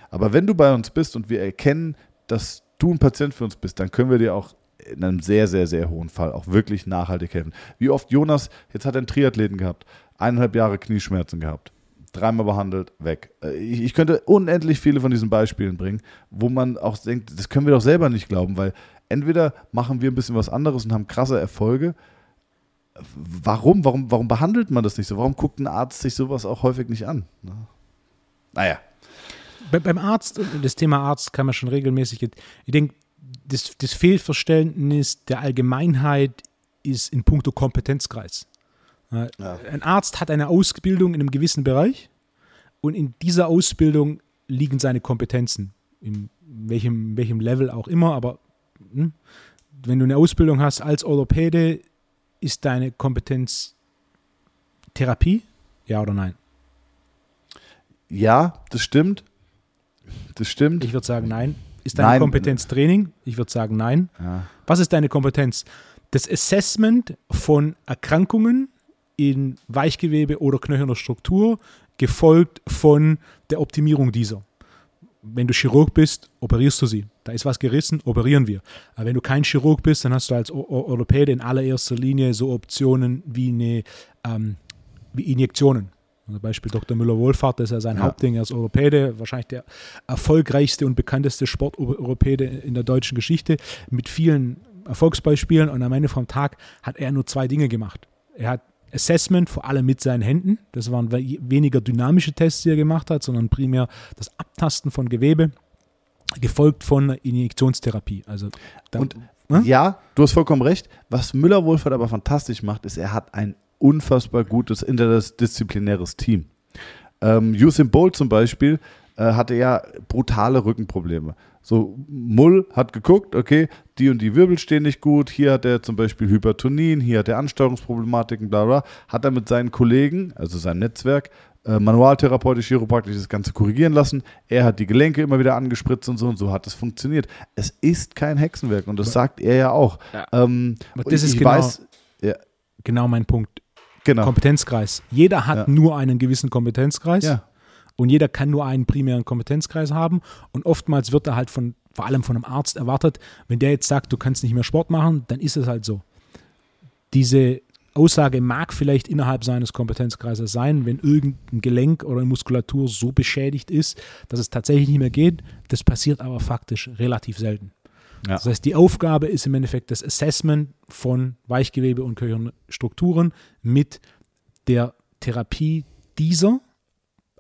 Aber wenn du bei uns bist und wir erkennen, dass du ein Patient für uns bist, dann können wir dir auch in einem sehr, sehr, sehr hohen Fall auch wirklich nachhaltig helfen. Wie oft Jonas, jetzt hat er einen Triathleten gehabt, eineinhalb Jahre Knieschmerzen gehabt dreimal behandelt, weg. Äh, ich, könnte unendlich viele von diesen Beispielen bringen, wo man auch denkt, das können wir doch selber nicht glauben, weil entweder machen wir ein bisschen was anderes und haben krasse Erfolge. Warum? Warum, warum behandelt man das nicht so? Warum guckt ein Arzt sich sowas auch häufig nicht an? Ne? Naja. Bei, beim Arzt, das Thema Arzt kann man schon regelmäßig, ich denke, das, das Fehlverständnis der Allgemeinheit ist in puncto Kompetenzkreis. Ja. Ein Arzt hat eine Ausbildung in einem gewissen Bereich und in dieser Ausbildung liegen seine Kompetenzen, in welchem, welchem Level auch immer, aber hm, wenn du eine Ausbildung hast als Orthopäde, ist deine Kompetenz Therapie? Ja oder nein? Ja, das stimmt. Das stimmt. Ich würde sagen, nein. Ist deine nein. Kompetenz Training? Ich würde sagen, nein. Ja. Was ist deine Kompetenz? Das Assessment von Erkrankungen in Weichgewebe oder knöcherner Struktur, gefolgt von der Optimierung dieser. Wenn du Chirurg bist, operierst du sie. Da ist was gerissen, operieren wir. Aber wenn du kein Chirurg bist, dann hast du als Orthopäde in allererster Linie so Optionen wie, eine, ähm, wie Injektionen. Also Beispiel Dr. Müller-Wohlfahrt, das ist ja sein ja. Hauptding. Er ist Orthopäde, wahrscheinlich der erfolgreichste und bekannteste Sportorthopäde in der deutschen Geschichte mit vielen Erfolgsbeispielen. Und am Ende vom Tag hat er nur zwei Dinge gemacht. Er hat Assessment, vor allem mit seinen Händen. Das waren weniger dynamische Tests, die er gemacht hat, sondern primär das Abtasten von Gewebe, gefolgt von Injektionstherapie. Also Und ne? ja, du hast vollkommen recht. Was Müller-Wohlfahrt aber fantastisch macht, ist, er hat ein unfassbar gutes interdisziplinäres Team. Ähm, Usain Bolt zum Beispiel äh, hatte ja brutale Rückenprobleme. So, Mull hat geguckt, okay, die und die Wirbel stehen nicht gut, hier hat er zum Beispiel Hypertonin, hier hat er Ansteuerungsproblematiken, bla bla. Hat er mit seinen Kollegen, also sein Netzwerk, äh, manualtherapeutisch, chiropraktisch das Ganze korrigieren lassen. Er hat die Gelenke immer wieder angespritzt und so und so hat es funktioniert. Es ist kein Hexenwerk und das sagt er ja auch. Ja. Ähm, das ist genau, weiß, ja. genau mein Punkt. Genau. Kompetenzkreis. Jeder hat ja. nur einen gewissen Kompetenzkreis. Ja. Und jeder kann nur einen primären Kompetenzkreis haben. Und oftmals wird er halt von, vor allem von einem Arzt erwartet, wenn der jetzt sagt, du kannst nicht mehr Sport machen, dann ist es halt so. Diese Aussage mag vielleicht innerhalb seines Kompetenzkreises sein, wenn irgendein Gelenk oder eine Muskulatur so beschädigt ist, dass es tatsächlich nicht mehr geht. Das passiert aber faktisch relativ selten. Ja. Das heißt, die Aufgabe ist im Endeffekt das Assessment von Weichgewebe und Gehirnstrukturen mit der Therapie dieser,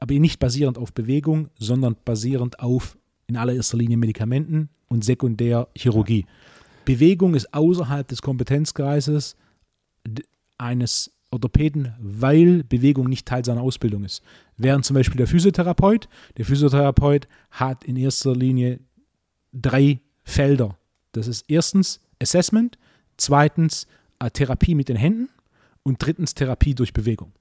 aber nicht basierend auf Bewegung, sondern basierend auf in allererster Linie Medikamenten und sekundär Chirurgie. Bewegung ist außerhalb des Kompetenzkreises eines Orthopäden, weil Bewegung nicht Teil seiner Ausbildung ist. Während zum Beispiel der Physiotherapeut, der Physiotherapeut hat in erster Linie drei Felder. Das ist erstens Assessment, zweitens äh, Therapie mit den Händen und drittens Therapie durch Bewegung.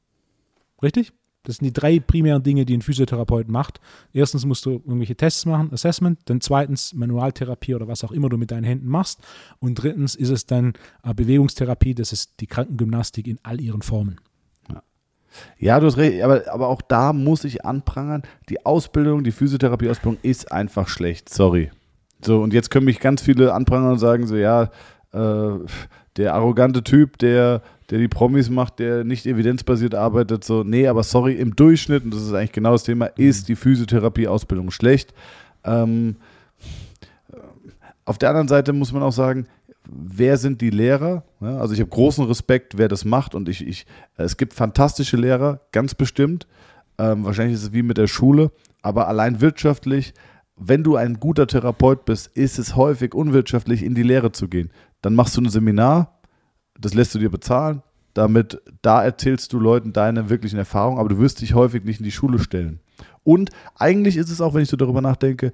Richtig? Das sind die drei primären Dinge, die ein Physiotherapeut macht. Erstens musst du irgendwelche Tests machen, Assessment, dann zweitens Manualtherapie oder was auch immer du mit deinen Händen machst und drittens ist es dann Bewegungstherapie, das ist die Krankengymnastik in all ihren Formen. Ja, du hast recht, aber, aber auch da muss ich anprangern, die Ausbildung, die Physiotherapieausbildung ist einfach schlecht, sorry. So, und jetzt können mich ganz viele anprangern und sagen so, ja, äh, der arrogante Typ, der der die Promis macht, der nicht evidenzbasiert arbeitet, so, nee, aber sorry, im Durchschnitt, und das ist eigentlich genau das Thema, ist die Physiotherapie-Ausbildung schlecht. Ähm, auf der anderen Seite muss man auch sagen, wer sind die Lehrer? Ja, also ich habe großen Respekt, wer das macht und ich, ich, es gibt fantastische Lehrer, ganz bestimmt. Ähm, wahrscheinlich ist es wie mit der Schule, aber allein wirtschaftlich, wenn du ein guter Therapeut bist, ist es häufig unwirtschaftlich, in die Lehre zu gehen. Dann machst du ein Seminar, das lässt du dir bezahlen. Damit, da erzählst du Leuten deine wirklichen Erfahrungen, aber du wirst dich häufig nicht in die Schule stellen. Und eigentlich ist es auch, wenn ich so darüber nachdenke,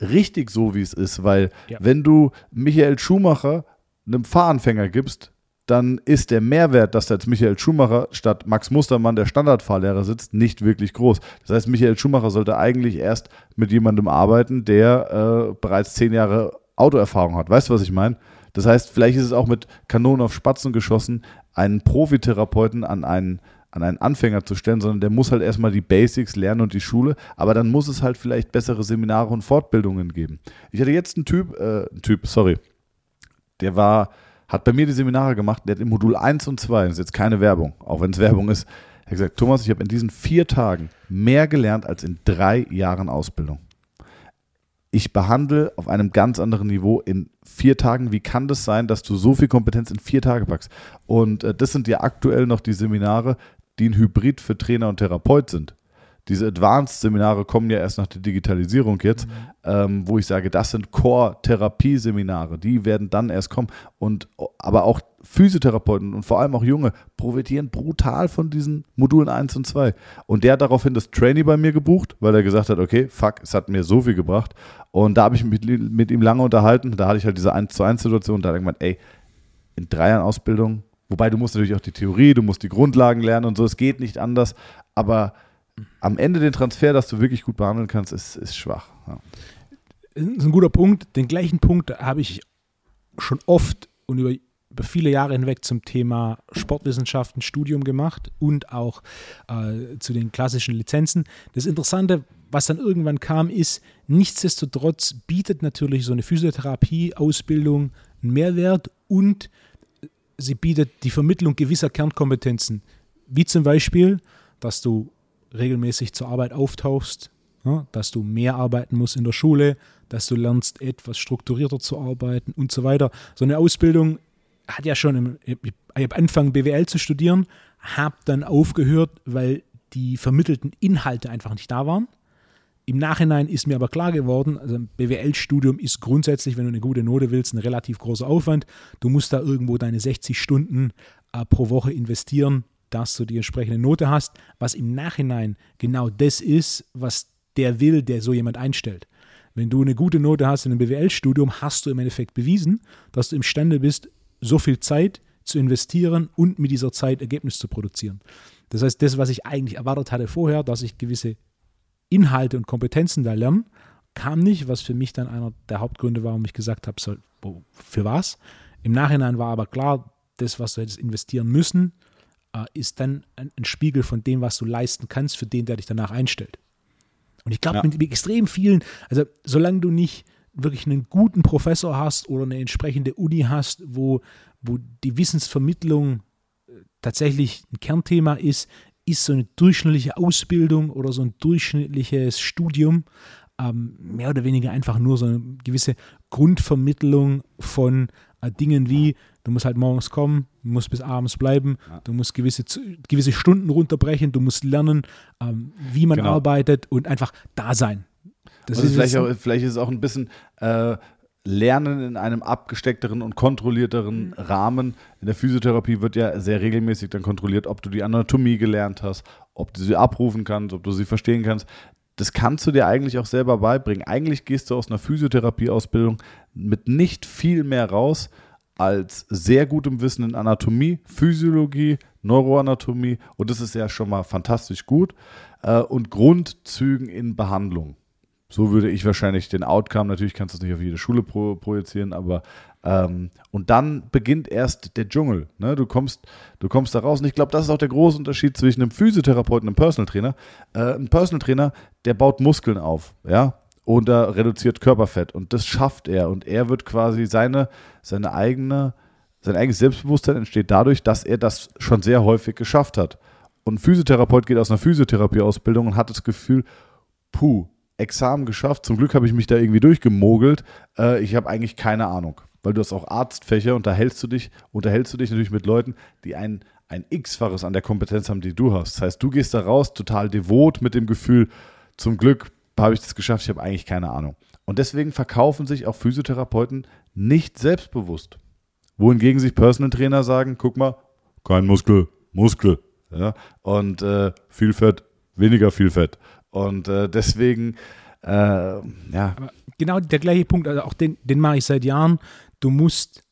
richtig so, wie es ist, weil ja. wenn du Michael Schumacher einem Fahranfänger gibst, dann ist der Mehrwert, dass da jetzt Michael Schumacher statt Max Mustermann der Standardfahrlehrer sitzt, nicht wirklich groß. Das heißt, Michael Schumacher sollte eigentlich erst mit jemandem arbeiten, der äh, bereits zehn Jahre Autoerfahrung hat. Weißt du, was ich meine? Das heißt, vielleicht ist es auch mit Kanonen auf Spatzen geschossen, einen Profitherapeuten an einen, an einen Anfänger zu stellen, sondern der muss halt erstmal die Basics lernen und die Schule, aber dann muss es halt vielleicht bessere Seminare und Fortbildungen geben. Ich hatte jetzt einen Typ, äh, einen Typ, sorry, der war, hat bei mir die Seminare gemacht, der hat im Modul 1 und 2, das ist jetzt keine Werbung, auch wenn es Werbung ist, er hat gesagt, Thomas, ich habe in diesen vier Tagen mehr gelernt als in drei Jahren Ausbildung ich behandle auf einem ganz anderen Niveau in vier Tagen. Wie kann das sein, dass du so viel Kompetenz in vier Tage packst? Und äh, das sind ja aktuell noch die Seminare, die ein Hybrid für Trainer und Therapeut sind. Diese Advanced-Seminare kommen ja erst nach der Digitalisierung jetzt, mhm. ähm, wo ich sage, das sind Core-Therapie-Seminare, die werden dann erst kommen. Und aber auch Physiotherapeuten und vor allem auch Junge profitieren brutal von diesen Modulen 1 und 2. Und der hat daraufhin das Trainee bei mir gebucht, weil er gesagt hat, okay, fuck, es hat mir so viel gebracht. Und da habe ich mich mit, mit, ihm lange unterhalten. Da hatte ich halt diese 1 zu 1 Situation. Da hat er gemeint, ey, in drei Jahren Ausbildung, wobei du musst natürlich auch die Theorie, du musst die Grundlagen lernen und so, es geht nicht anders. Aber am Ende den Transfer, dass du wirklich gut behandeln kannst, ist, ist schwach. Ja. Das ist ein guter Punkt. Den gleichen Punkt habe ich schon oft und über, über viele Jahre hinweg zum Thema Sportwissenschaften Studium gemacht und auch äh, zu den klassischen Lizenzen. Das Interessante, was dann irgendwann kam, ist, nichtsdestotrotz bietet natürlich so eine Physiotherapie-Ausbildung einen Mehrwert und sie bietet die Vermittlung gewisser Kernkompetenzen, wie zum Beispiel, dass du regelmäßig zur Arbeit auftauchst, ja, dass du mehr arbeiten musst in der Schule, dass du lernst, etwas strukturierter zu arbeiten und so weiter. So eine Ausbildung hat ja schon, im, ich habe angefangen BWL zu studieren, habe dann aufgehört, weil die vermittelten Inhalte einfach nicht da waren. Im Nachhinein ist mir aber klar geworden, also ein BWL-Studium ist grundsätzlich, wenn du eine gute Note willst, ein relativ großer Aufwand. Du musst da irgendwo deine 60 Stunden äh, pro Woche investieren dass du die entsprechende Note hast, was im Nachhinein genau das ist, was der will, der so jemand einstellt. Wenn du eine gute Note hast in einem BWL-Studium, hast du im Endeffekt bewiesen, dass du imstande bist, so viel Zeit zu investieren und mit dieser Zeit Ergebnis zu produzieren. Das heißt, das, was ich eigentlich erwartet hatte vorher, dass ich gewisse Inhalte und Kompetenzen da lerne, kam nicht, was für mich dann einer der Hauptgründe war, warum ich gesagt habe, so, für was. Im Nachhinein war aber klar, das, was du hättest investieren müssen, äh, ist dann ein, Spiegel von dem, was du leisten kannst, für den, der dich danach einstellt. Und ich glaube, ja. mit, mit extrem vielen, also solange du nicht wirklich einen guten Professor hast oder eine entsprechende Uni hast, wo, wo die Wissensvermittlung äh, tatsächlich ein Kernthema ist, ist so eine durchschnittliche Ausbildung oder so ein durchschnittliches Studium ähm, mehr oder weniger einfach nur so eine gewisse Grundvermittlung von äh, Dingen wie, du musst halt morgens kommen, du musst bis abends bleiben, ja. du musst gewisse, gewisse Stunden runterbrechen, du musst lernen, ähm, wie man genau. arbeitet und einfach da sein. Das ist vielleicht, auch, vielleicht ist es auch ein bisschen äh, Lernen in einem abgesteckteren und kontrollierteren mhm. Rahmen. In der Physiotherapie wird ja sehr regelmäßig dann kontrolliert, ob du die Anatomie gelernt hast, ob du sie abrufen kannst, ob du sie verstehen kannst. Das kannst du dir eigentlich auch selber beibringen. Eigentlich gehst du aus einer Physiotherapieausbildung mit nicht viel mehr raus als sehr gutem Wissen in Anatomie, Physiologie, Neuroanatomie und das ist ja schon mal fantastisch gut äh, und Grundzügen in Behandlung. So würde ich wahrscheinlich den Outcome, natürlich kannst du es nicht auf jede Schule pro, projizieren, aber ähm, und dann beginnt erst der Dschungel. Ne? Du, kommst, du kommst da raus und ich glaube, das ist auch der große Unterschied zwischen einem Physiotherapeuten und einem Personal Trainer. Äh, ein Personal Trainer, der baut Muskeln auf, ja, und er reduziert Körperfett und das schafft er und er wird quasi seine, seine eigene, sein eigenes Selbstbewusstsein entsteht dadurch, dass er das schon sehr häufig geschafft hat. Und ein Physiotherapeut geht aus einer Physiotherapieausbildung und hat das Gefühl, puh, Examen geschafft. Zum Glück habe ich mich da irgendwie durchgemogelt. Äh, ich habe eigentlich keine Ahnung, weil du hast auch Arztfächer und da hältst du dich, unterhältst du dich natürlich mit Leuten, die ein, ein X-faches an der Kompetenz haben, die du hast. Das heißt, du gehst da raus total devot mit dem Gefühl, zum Glück habe ich das geschafft, ich habe eigentlich keine Ahnung. Und deswegen verkaufen sich auch Physiotherapeuten nicht selbstbewusst. Wohingegen sich Personal Trainer sagen, guck mal, kein Muskel, Muskel. Ja? Und äh, viel Fett, weniger viel Fett. Und äh, deswegen, äh, ja. Aber genau der gleiche Punkt, also auch den, den mache ich seit Jahren. Du musst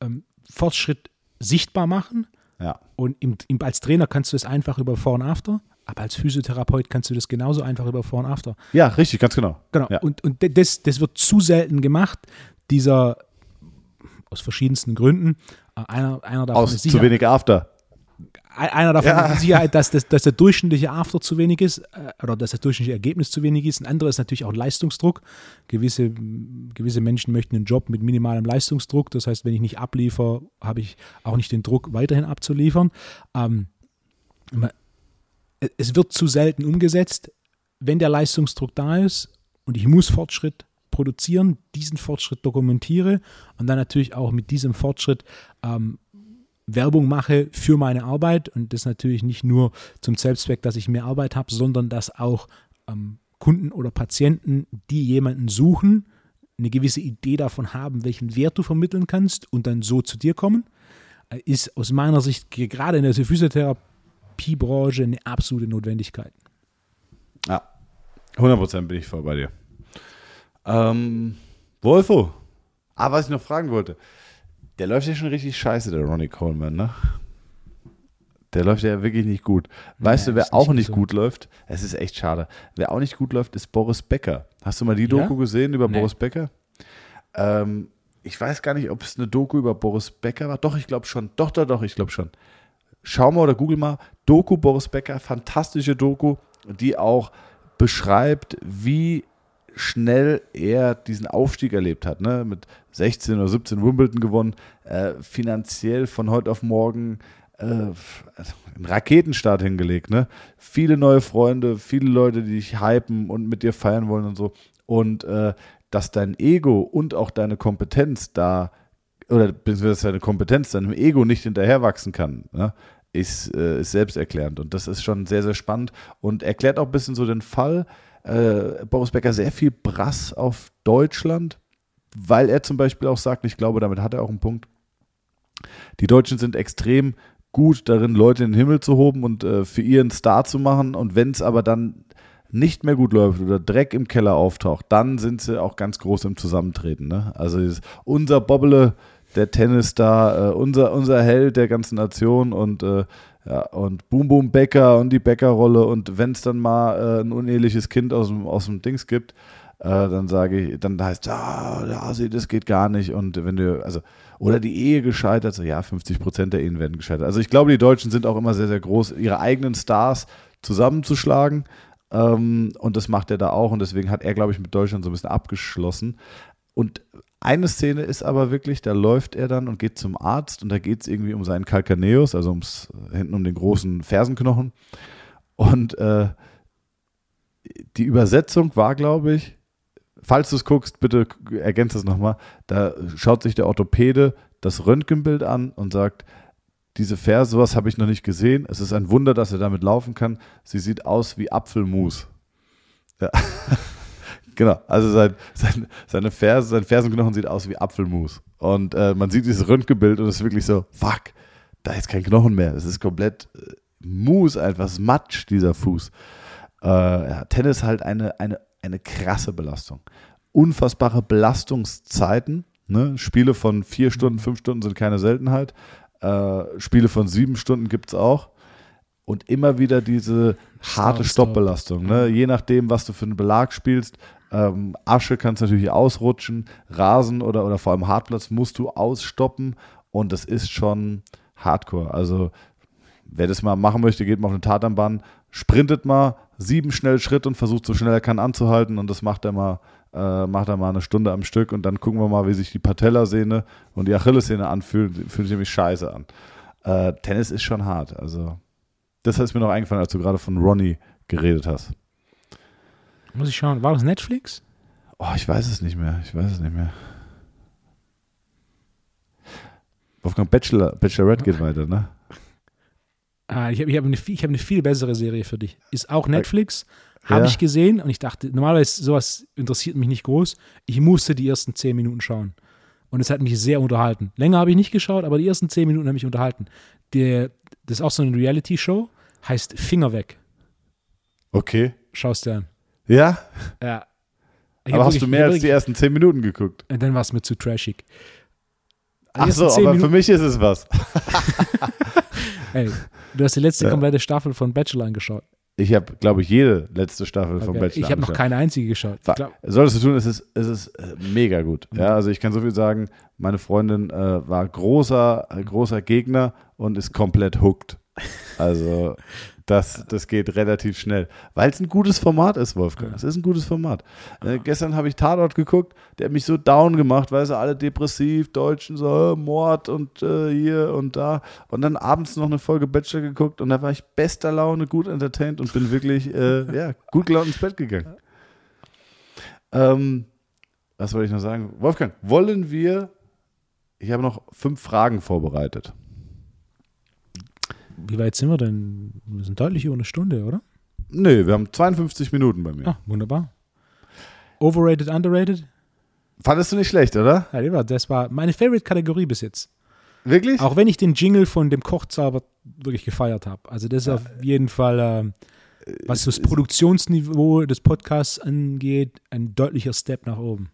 ähm, Fortschritt sichtbar machen. Ja. Und im, im, als Trainer kannst du es einfach über Vor und After. Aber als Physiotherapeut kannst du das genauso einfach über Vor und After. Ja, richtig, ganz genau. Genau. Ja. Und, und das, das wird zu selten gemacht. Dieser, aus verschiedensten Gründen, äh, einer, einer davon aus ist sicher, zu wenig After. Einer davon ja. ist die Sicherheit, dass, das, dass der durchschnittliche After zu wenig ist äh, oder dass das durchschnittliche Ergebnis zu wenig ist. Ein anderer ist natürlich auch Leistungsdruck. Gewisse, gewisse Menschen möchten einen Job mit minimalem Leistungsdruck. Das heißt, wenn ich nicht abliefere, habe ich auch nicht den Druck, weiterhin abzuliefern. Ähm, es wird zu selten umgesetzt. Wenn der Leistungsdruck da ist und ich muss Fortschritt produzieren, diesen Fortschritt dokumentiere und dann natürlich auch mit diesem Fortschritt ähm, Werbung mache für meine Arbeit und das natürlich nicht nur zum Selbstzweck, dass ich mehr Arbeit habe, sondern dass auch ähm, Kunden oder Patienten, die jemanden suchen, eine gewisse Idee davon haben, welchen Wert du vermitteln kannst und dann so zu dir kommen, äh, ist aus meiner Sicht gerade in der Physiotherapiebranche eine absolute Notwendigkeit. Ja, 100% bin ich voll bei dir. Ähm, Wolfo, ah, was ich noch fragen wollte, der läuft ja schon richtig scheiße, der Ronnie Coleman, ne? Der läuft ja wirklich nicht gut. Weißt ja, du, wer auch nicht, nicht so. gut läuft? Es ist echt schade. Wer auch nicht gut läuft, ist Boris Becker. Hast du mal die Doku ja? gesehen über nee. Boris Becker? Ähm, ich weiß gar nicht, ob es eine Doku über Boris Becker war. Doch, ich glaube schon. Doch, doch, doch, ich glaube schon. Schau mal oder google mal. Doku Boris Becker, fantastische Doku, die auch beschreibt, wie schnell er diesen Aufstieg erlebt hat. Ne? Mit 16 oder 17 Wimbledon gewonnen, äh, finanziell von heute auf morgen äh, einen Raketenstart hingelegt. Ne? Viele neue Freunde, viele Leute, die dich hypen und mit dir feiern wollen und so. Und äh, dass dein Ego und auch deine Kompetenz da, oder beziehungsweise deine Kompetenz deinem Ego nicht hinterherwachsen kann, ne? ist, äh, ist selbsterklärend. Und das ist schon sehr, sehr spannend und erklärt auch ein bisschen so den Fall, äh, Boris Becker sehr viel Brass auf Deutschland, weil er zum Beispiel auch sagt, ich glaube, damit hat er auch einen Punkt, die Deutschen sind extrem gut darin, Leute in den Himmel zu hoben und äh, für ihren Star zu machen. Und wenn es aber dann nicht mehr gut läuft oder Dreck im Keller auftaucht, dann sind sie auch ganz groß im Zusammentreten. Ne? Also unser Bobbele, der Tennisstar, äh, unser, unser Held der ganzen Nation und äh, ja, und Boom Boom Bäcker und die Bäckerrolle und wenn es dann mal äh, ein uneheliches Kind aus dem, aus dem Dings gibt, äh, dann sage ich, dann heißt ah, ja, das geht gar nicht und wenn du, also, oder die Ehe gescheitert, so ja, 50 Prozent der Ehen werden gescheitert. Also ich glaube, die Deutschen sind auch immer sehr, sehr groß, ihre eigenen Stars zusammenzuschlagen, Ähm, und das macht er da auch. Und deswegen hat er, glaube ich, mit Deutschland so ein bisschen abgeschlossen. Und eine Szene ist aber wirklich, da läuft er dann und geht zum Arzt und da geht es irgendwie um seinen Calcaneus, also ums, hinten um den großen Fersenknochen. Und äh, die Übersetzung war, glaube ich, falls du es guckst, bitte ergänze es nochmal, da schaut sich der Orthopäde das Röntgenbild an und sagt, diese Ferse, sowas habe ich noch nicht gesehen. Es ist ein Wunder, dass er damit laufen kann. Sie sieht aus wie Apfelmus. Ja. Genau, also sein, sein, seine Ferse, sein Fersenknochen sieht aus wie Apfelmus. Und äh, man sieht dieses Röntgenbild und es ist wirklich so, fuck, da ist kein Knochen mehr. Es ist komplett äh, Mus, einfach Matsch, dieser Fuß. Äh, ja, Tennis halt eine, eine, eine krasse Belastung. Unfassbare Belastungszeiten. Ne? Spiele von vier Stunden, fünf Stunden sind keine Seltenheit. Äh, Spiele von sieben Stunden gibt es auch und immer wieder diese harte Stoppbelastung. Ne? Je nachdem, was du für einen Belag spielst, ähm, Asche kannst natürlich ausrutschen, Rasen oder, oder vor allem Hartplatz musst du ausstoppen und das ist schon Hardcore. Also wer das mal machen möchte, geht mal auf eine Tatanbahn, sprintet mal sieben schnell Schritt und versucht so schnell er kann anzuhalten und das macht er mal äh, macht er mal eine Stunde am Stück und dann gucken wir mal, wie sich die Patellasehne und die Achillessehne anfühlen. Fühlt sich nämlich scheiße an. Äh, Tennis ist schon hart. Also das ist mir noch eingefallen, als du gerade von Ronnie geredet hast. Muss ich schauen. War das Netflix? Oh, ich weiß es nicht mehr. Ich weiß es nicht mehr. Wolfgang Bachelor, Bachelorette geht weiter, ne? Ah, ich habe ich hab eine, hab eine viel bessere Serie für dich. Ist auch Netflix. Habe ja. ich gesehen und ich dachte, normalerweise sowas interessiert mich nicht groß. Ich musste die ersten zehn Minuten schauen. Und es hat mich sehr unterhalten. Länger habe ich nicht geschaut, aber die ersten zehn Minuten haben mich unterhalten. Der, das ist auch so eine Reality-Show, heißt Finger weg. Okay. Schaust du an. Ja? Ja. Ich aber hast wirklich, du mehr als die ersten zehn Minuten geguckt? Dann war es mir zu trashig. Ach so, aber Minuten, für mich ist es was. Ey, du hast die letzte ja. komplette Staffel von Bachelor angeschaut. Ich habe, glaube ich, jede letzte Staffel okay. von Bachelor. Ich habe noch keine einzige geschaut. Solltest du tun, es ist, es ist äh, mega gut. Mhm. Ja, also ich kann so viel sagen, meine Freundin äh, war großer, äh, großer Gegner und ist komplett hooked. Also das, das geht relativ schnell. Weil es ein gutes Format ist, Wolfgang. Es ist ein gutes Format. Äh, gestern habe ich Tatort geguckt, der hat mich so down gemacht, weil sie alle depressiv, Deutschen, so äh, Mord und äh, hier und da. Und dann abends noch eine Folge Bachelor geguckt und da war ich bester Laune, gut entertained und bin wirklich äh, ja, gut gelaunt ins Bett gegangen. Ähm, was wollte ich noch sagen? Wolfgang, wollen wir. Ich habe noch fünf Fragen vorbereitet wie weit sind wir denn? Wir sind deutlich über eine Stunde, oder? Nee, wir haben 52 Minuten bei mir. Ah, wunderbar. Overrated, underrated? Fandest du nicht schlecht, oder? Ja, das war meine Favorite-Kategorie bis jetzt. Wirklich? Auch wenn ich den Jingle von dem Kochzauber wirklich gefeiert habe. Also das ist ja. auf jeden Fall, äh, was das Produktionsniveau des Podcasts angeht, ein deutlicher Step nach oben.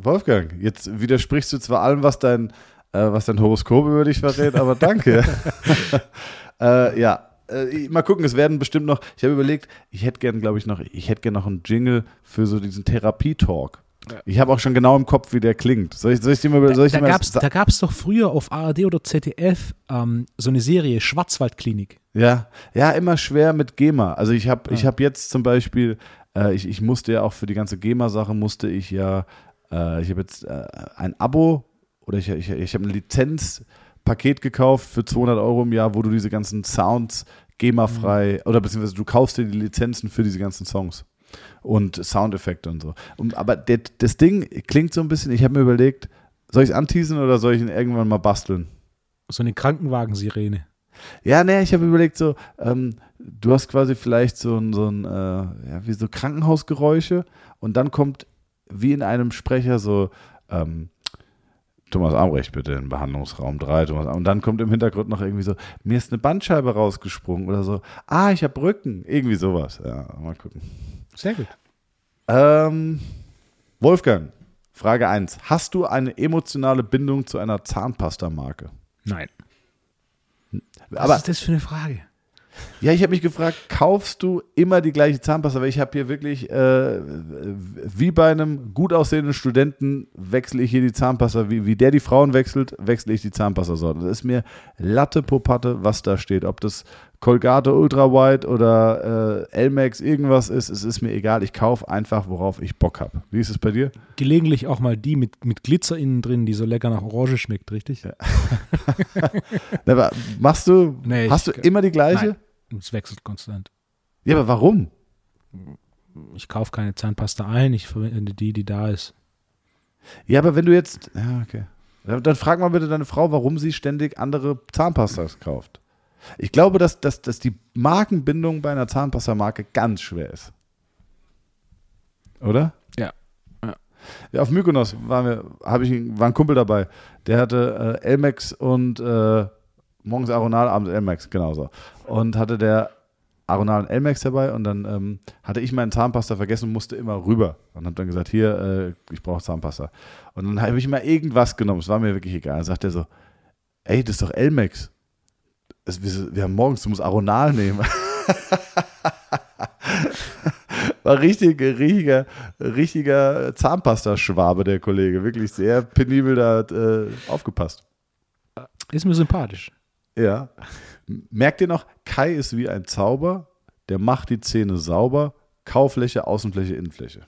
Wolfgang, jetzt widersprichst du zwar allem, was dein, äh, was dein Horoskop über dich verrät, aber danke. Äh, ja, äh, mal gucken, es werden bestimmt noch, ich habe überlegt, ich hätte gern, glaube ich, noch, ich hätte gern noch einen Jingle für so diesen Therapie-Talk. Ja. Ich habe auch schon genau im Kopf, wie der klingt. Soll ich, soll ich dir mal, soll ich da, da gab es doch früher auf ARD oder ZDF ähm, so eine Serie, Schwarzwaldklinik. Ja, ja, immer schwer mit GEMA. Also ich habe ja. hab jetzt zum Beispiel, äh, ich, ich musste ja auch für die ganze GEMA-Sache, musste ich ja, äh, ich habe jetzt äh, ein Abo oder ich, ich, ich habe eine Lizenz Paket gekauft für 200 Euro im Jahr, wo du diese ganzen Sounds GEMA-frei mhm. oder beziehungsweise du kaufst dir die Lizenzen für diese ganzen Songs und Soundeffekte und so. Und, aber der, das Ding klingt so ein bisschen, ich habe mir überlegt, soll ich es anteasen oder soll ich ihn irgendwann mal basteln? So eine Krankenwagensirene. Ja, ne, ich habe überlegt, so, ähm, du hast quasi vielleicht so ein, so ein äh, ja, wie so Krankenhausgeräusche und dann kommt wie in einem Sprecher so, ähm, Thomas Ambrecht bitte in Behandlungsraum 3. Thomas, und dann kommt im Hintergrund noch irgendwie so, mir ist eine Bandscheibe rausgesprungen oder so. Ah, ich habe Rücken. Irgendwie sowas. Ja, mal gucken. Sehr gut. Ähm, Wolfgang, Frage 1. Hast du eine emotionale Bindung zu einer Zahnpasta-Marke? Nein. Was Aber, ist das für eine Frage? Ja, ich habe mich gefragt, kaufst du immer die gleiche Zahnpasta? Weil ich habe hier wirklich, äh, wie bei einem gut aussehenden Studenten, wechsle ich hier die Zahnpasta. Wie, wie der die Frauen wechselt, wechsle ich die Zahnpasta-Sorte. Das ist mir Latte Popatte, was da steht. Ob das Colgate Ultra White oder äh, Elmex irgendwas ist, es ist mir egal. Ich kaufe einfach, worauf ich Bock habe. Wie ist es bei dir? Gelegentlich auch mal die mit, mit Glitzer innen drin, die so lecker nach Orange schmeckt, richtig? Ja. aber machst du, nee, hast du immer die gleiche? Nein, es wechselt konstant. Ja, aber warum? Ich kaufe keine Zahnpasta ein, ich verwende die, die da ist. Ja, aber wenn du jetzt, ja, okay. Dann frag mal bitte deine Frau, warum sie ständig andere Zahnpastas kauft. Ich glaube, dass, dass, dass die Markenbindung bei einer Zahnpasta-Marke ganz schwer ist. Oder? Ja. Ja, auf Mykonos waren wir, habe ich, war ein Kumpel dabei, der hatte äh, Elmex und äh, morgens Aronal, abends Elmex, genauso. Und hatte der Aronal und Elmex dabei und dann ähm, hatte ich meinen Zahnpasta vergessen und musste immer rüber und habe dann gesagt, hier, äh, ich brauche Zahnpasta. Und dann habe ich immer irgendwas genommen, es war mir wirklich egal. Dann sagt er so, ey, das ist doch Elmex es, wir, wir, haben morgens, du musst Aronal nehmen. War richtig, richtiger, richtiger Zahnpasta-Schwabe, der Kollege. Wirklich sehr penibel da äh, aufgepasst. Ist mir sympathisch. Ja. Merkt ihr noch, Kai ist wie ein Zauber, der macht die Zähne sauber, Kaufläche, Außenfläche, Innenfläche.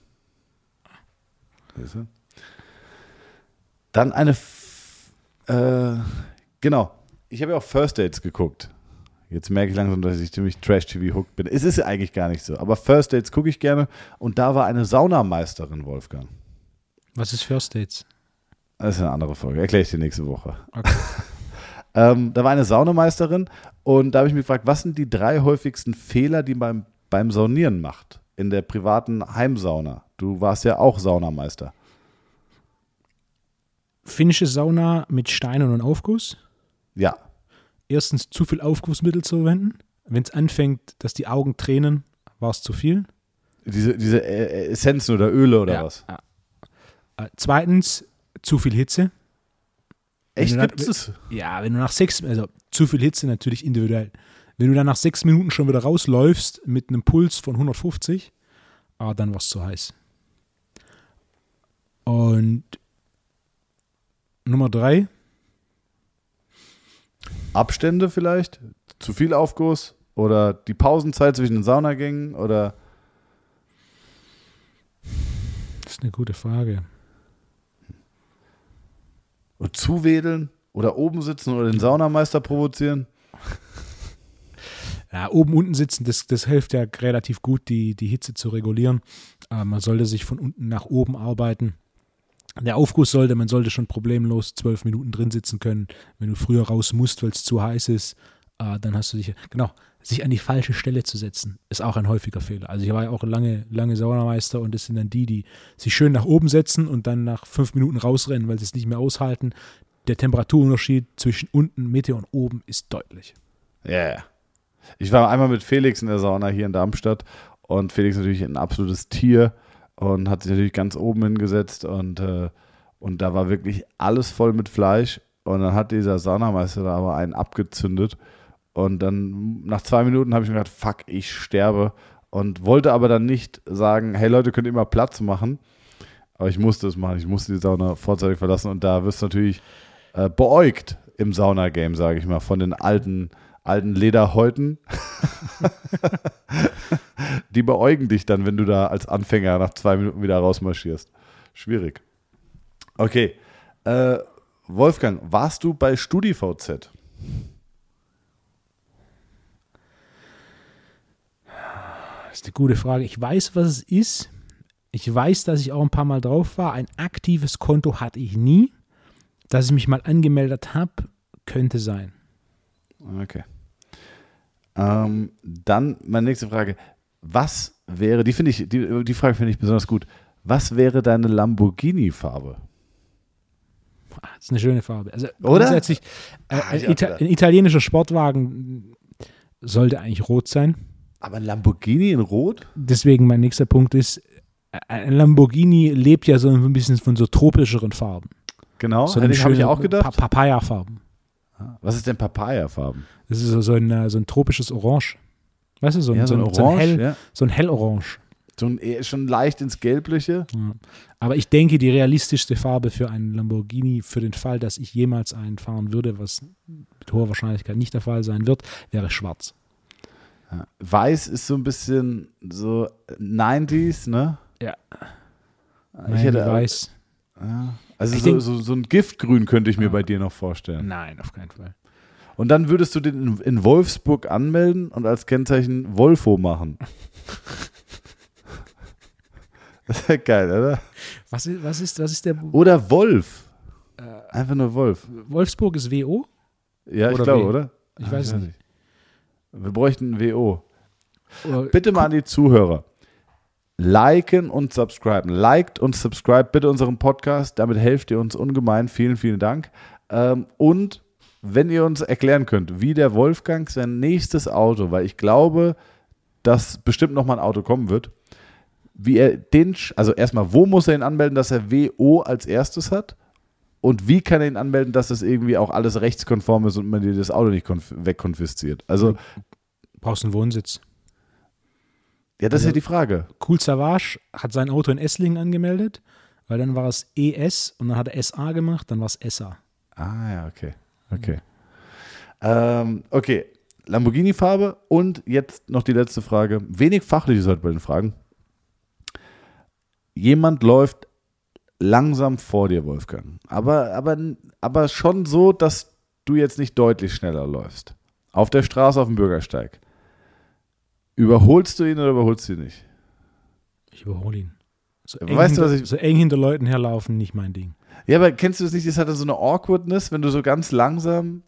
Dann eine, F äh, genau, ich habe ja auch First Dates geguckt. Jetzt merke ich langsam, dass ich ziemlich Trash-TV-hooked bin. Es ist ja eigentlich gar nicht so. Aber First Dates gucke ich gerne. Und da war eine Saunameisterin, Wolfgang. Was ist First Dates? Das ist eine andere Folge. Erkläre ich dir nächste Woche. Okay. ähm, da war eine Saunameisterin. Und da habe ich mich gefragt, was sind die drei häufigsten Fehler, die man beim, beim Saunieren macht? In der privaten Heimsauna. Du warst ja auch Saunameister. Finnische Sauna mit Steinen und Aufguss? Ja. Erstens zu viel Aufgussmittel zu verwenden. Wenn es anfängt, dass die Augen tränen, war es zu viel. Diese, diese äh, Essenzen oder Öle oder ja, was? Ja. Äh, zweitens, zu viel Hitze. Echt gibt es? Ja, wenn du nach sechs, also zu viel Hitze natürlich individuell. Wenn du dann nach sechs Minuten schon wieder rausläufst mit einem Puls von 150, ah, dann war es zu heiß. Und Nummer drei, Abstände vielleicht? Zu viel Aufguss? Oder die Pausenzeit zwischen den Saunagängen? Oder. Das ist eine gute Frage. Und zuwedeln? Oder oben sitzen oder den Saunameister provozieren? Ja, oben, unten sitzen, das, das hilft ja relativ gut, die, die Hitze zu regulieren. Aber man sollte sich von unten nach oben arbeiten der Aufguss sollte, man sollte schon problemlos zwölf Minuten drin sitzen können. Wenn du früher raus musst, weil es zu heiß ist, äh, dann hast du dich, genau, sich an die falsche Stelle zu setzen, ist auch ein häufiger Fehler. Also ich war ja auch lange, lange Saunameister und das sind dann die, die sich schön nach oben setzen und dann nach fünf Minuten rausrennen, weil sie es nicht mehr aushalten. Der Temperaturunterschied zwischen unten, Mitte und oben ist deutlich. Ja, yeah. Ich war einmal mit Felix in der Sauna hier in Darmstadt und Felix natürlich ein absolutes Tier und hat sich natürlich ganz oben hingesetzt und, äh, und da war wirklich alles voll mit Fleisch. Und dann hat dieser Saunameister da aber einen abgezündet. Und dann nach zwei Minuten habe ich mir gedacht, fuck, ich sterbe. Und wollte aber dann nicht sagen, hey Leute, könnt ihr mal Platz machen, aber ich musste es machen, ich musste die Sauna vorzeitig verlassen. Und da wirst du natürlich äh, beäugt im Saunagame, sage ich mal, von den alten alten Lederhäuten. die beäugen dich dann, wenn du da als Anfänger nach zwei Minuten wieder rausmarschierst. Schwierig. Okay. Äh, Wolfgang, warst du bei StudiVZ? Das ist eine gute Frage. Ich weiß, was es ist. Ich weiß, dass ich auch ein paar Mal drauf war. Ein aktives Konto hatte ich nie. Dass ich mich mal angemeldet habe, könnte sein. Okay. Ähm, dann meine nächste Frage. Was wäre, die finde ich, die, die Frage finde ich besonders gut. Was wäre deine Lamborghini-Farbe? Ah, das ist eine schöne Farbe. Also Oder? Grundsätzlich, äh, ah, ein, Ita ein italienischer Sportwagen sollte eigentlich rot sein. Aber ein Lamborghini in Rot? Deswegen mein nächster Punkt ist, äh, ein Lamborghini lebt ja so ein bisschen von so tropischeren Farben. Genau, so habe ich auch gedacht. Pa Papaya-Farben. Was ist denn Papaya-Farben? Das ist so, so, ein, äh, so ein tropisches Orange. Weißt du, so, ja, so, ein, Orange, so ein, hell, ja. so ein hellorange. So ein, schon leicht ins Gelbliche. Ja. Aber ich denke, die realistischste Farbe für einen Lamborghini, für den Fall, dass ich jemals einen fahren würde, was mit hoher Wahrscheinlichkeit nicht der Fall sein wird, wäre schwarz. Ja. Weiß ist so ein bisschen so 90s, ne? Ja. Ich hätte weiß. Ja. Also so, denk- so, so ein Giftgrün könnte ich mir bei dir noch vorstellen. Nein, auf keinen Fall. Und dann würdest du den in, Wolfsburg anmelden und als Kennzeichen Wolfo machen. das wäre geil, oder? Was ist, was ist, was ist der Oder Wolf. Einfach nur Wolf. Wolfsburg ist WO? Ja, ich glaube, oder? Ich Ah, weiß es nicht. Wir bräuchten ein WO. Oder Bitte mal an die Zuhörer. Liken und subscriben. Liked und subscribe bitte unseren Podcast. Damit helft ihr uns ungemein. Vielen, vielen Dank. Ähm, und wenn ihr uns erklären könnt, wie der Wolfgang sein nächstes Auto, weil ich glaube, dass bestimmt noch mal ein Auto kommen wird, wie er den, also erstmal, wo muss er ihn anmelden, dass er WO als erstes hat? Und wie kann er ihn anmelden, dass das irgendwie auch alles rechtskonform ist und man dir das Auto nicht konf- wegkonfisziert? Also, brauchst einen Wohnsitz. ja, das ist Also- ja die Frage. Cool Savage hat sein Auto in Esslingen angemeldet, weil dann war es ES und dann hat er SA gemacht, dann war es SA. Ah ja, okay. Okay. Ähm, okay. Lamborghini-Farbe und jetzt noch die letzte Frage. Wenig Fachliches heute bei den Fragen. Jemand läuft langsam vor dir, Wolfgang. Aber, aber, aber schon so, dass du jetzt nicht deutlich schneller läufst. Auf der Straße, auf dem Bürgersteig. Überholst du ihn oder überholst du ihn nicht? Ich überhole ihn. So weißt du, hinter, was ich- so eng hinter Leuten herlaufen, nicht mein Ding. Ja, aber kennst du das nicht? Das hat dann so eine Awkwardness, wenn du so ganz langsam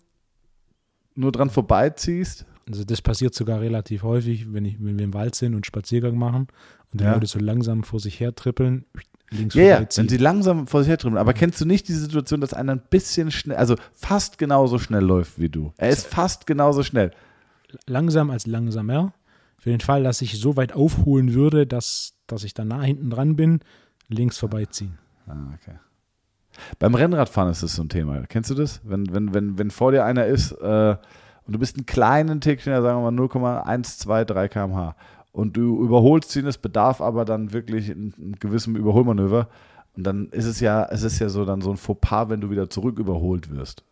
nur dran vorbeiziehst. Also das passiert sogar relativ häufig, wenn, ich, wenn wir im Wald sind und Spaziergang machen und die Ja. Leute so langsam vor sich her trippeln, links Ja, ja, wenn sie langsam vor sich her drüben. Aber kennst du nicht diese Situation, dass einer ein bisschen schnell, also fast genauso schnell läuft wie du? Er ist fast genauso schnell. langsam als langsamer. Für den Fall, dass ich so weit aufholen würde, dass, dass ich dann nah hinten dran bin, links vorbeiziehen. Ah, okay. Beim Rennradfahren ist das so ein Thema. Kennst du das? Wenn, wenn, wenn, wenn vor dir einer ist äh, und du bist einen kleinen Tick schneller, sagen wir mal 0,123 km/h und du überholst ihn, es bedarf aber dann wirklich in, in gewissem Überholmanöver und dann ist es ja, es ist ja so dann so ein Fauxpas, wenn du wieder zurück überholt wirst.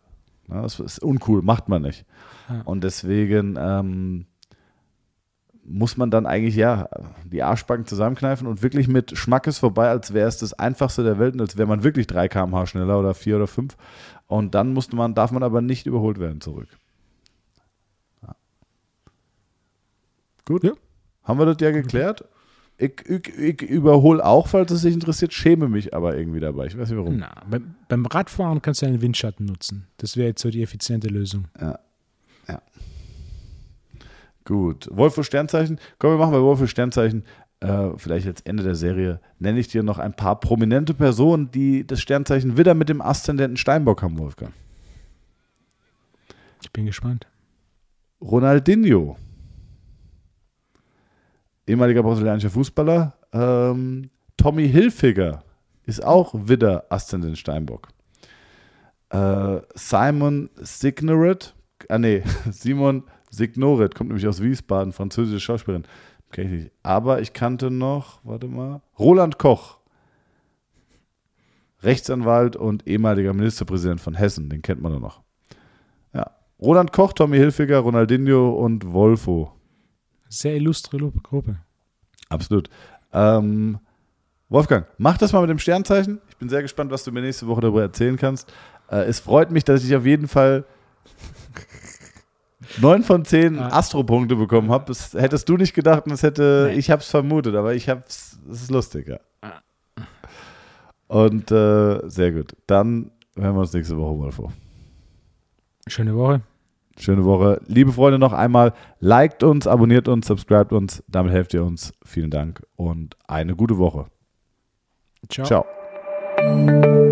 Na, das ist uncool, macht man nicht. Ja. Und deswegen ähm, muss man dann eigentlich ja die Arschbacken zusammenkneifen und wirklich mit Schmackes vorbei, als wäre es das einfachste der Welt und als wäre man wirklich 3 km/h schneller oder 4 oder 5. Und dann musste man, darf man aber nicht überholt werden zurück. Ja. Gut. Ja. Haben wir das ja geklärt? Ich, ich, ich überhole auch, falls es dich interessiert, schäme mich aber irgendwie dabei. Ich weiß nicht warum. Na, beim, beim Radfahren kannst du einen Windschatten nutzen. Das wäre jetzt so die effiziente Lösung. Gut. Wolf für Sternzeichen. Komm, wir machen bei Wolf für Sternzeichen. Äh, vielleicht als Ende der Serie nenne ich dir noch ein paar prominente Personen, die das Sternzeichen Widder mit dem Aszendenten Steinbock haben, Wolfgang. Ich bin gespannt. Ronaldinho. Ehemaliger brasilianischer Fußballer. Ähm, Tommy Hilfiger ist auch Widder Aszendent Steinbock. Äh, Simon Signoret. Ah, nee, Simon Signoret kommt nämlich aus Wiesbaden, französische Schauspielerin. Kenn ich nicht. Aber ich kannte noch, warte mal, Roland Koch. Rechtsanwalt und ehemaliger Ministerpräsident von Hessen, den kennt man doch noch. Ja. Roland Koch, Tommy Hilfiger, Ronaldinho und Wolfo. Sehr illustre Lu- Gruppe. Absolut. Ähm, Wolfgang, mach das mal mit dem Sternzeichen. Ich bin sehr gespannt, was du mir nächste Woche darüber erzählen kannst. Äh, es freut mich, dass ich auf jeden Fall neun von zehn Ah. Astropunkte bekommen habe. Das hättest du nicht gedacht und das hätte, Nee. ich habe es vermutet, aber ich habe es, es ist lustig, ja. Und äh, sehr gut. Dann hören wir uns nächste Woche, Wolfo. Schöne Woche. Schöne Woche. Liebe Freunde, noch einmal, liked uns, abonniert uns, subscribt uns. Damit helft ihr uns. Vielen Dank und eine gute Woche. Ciao. Ciao.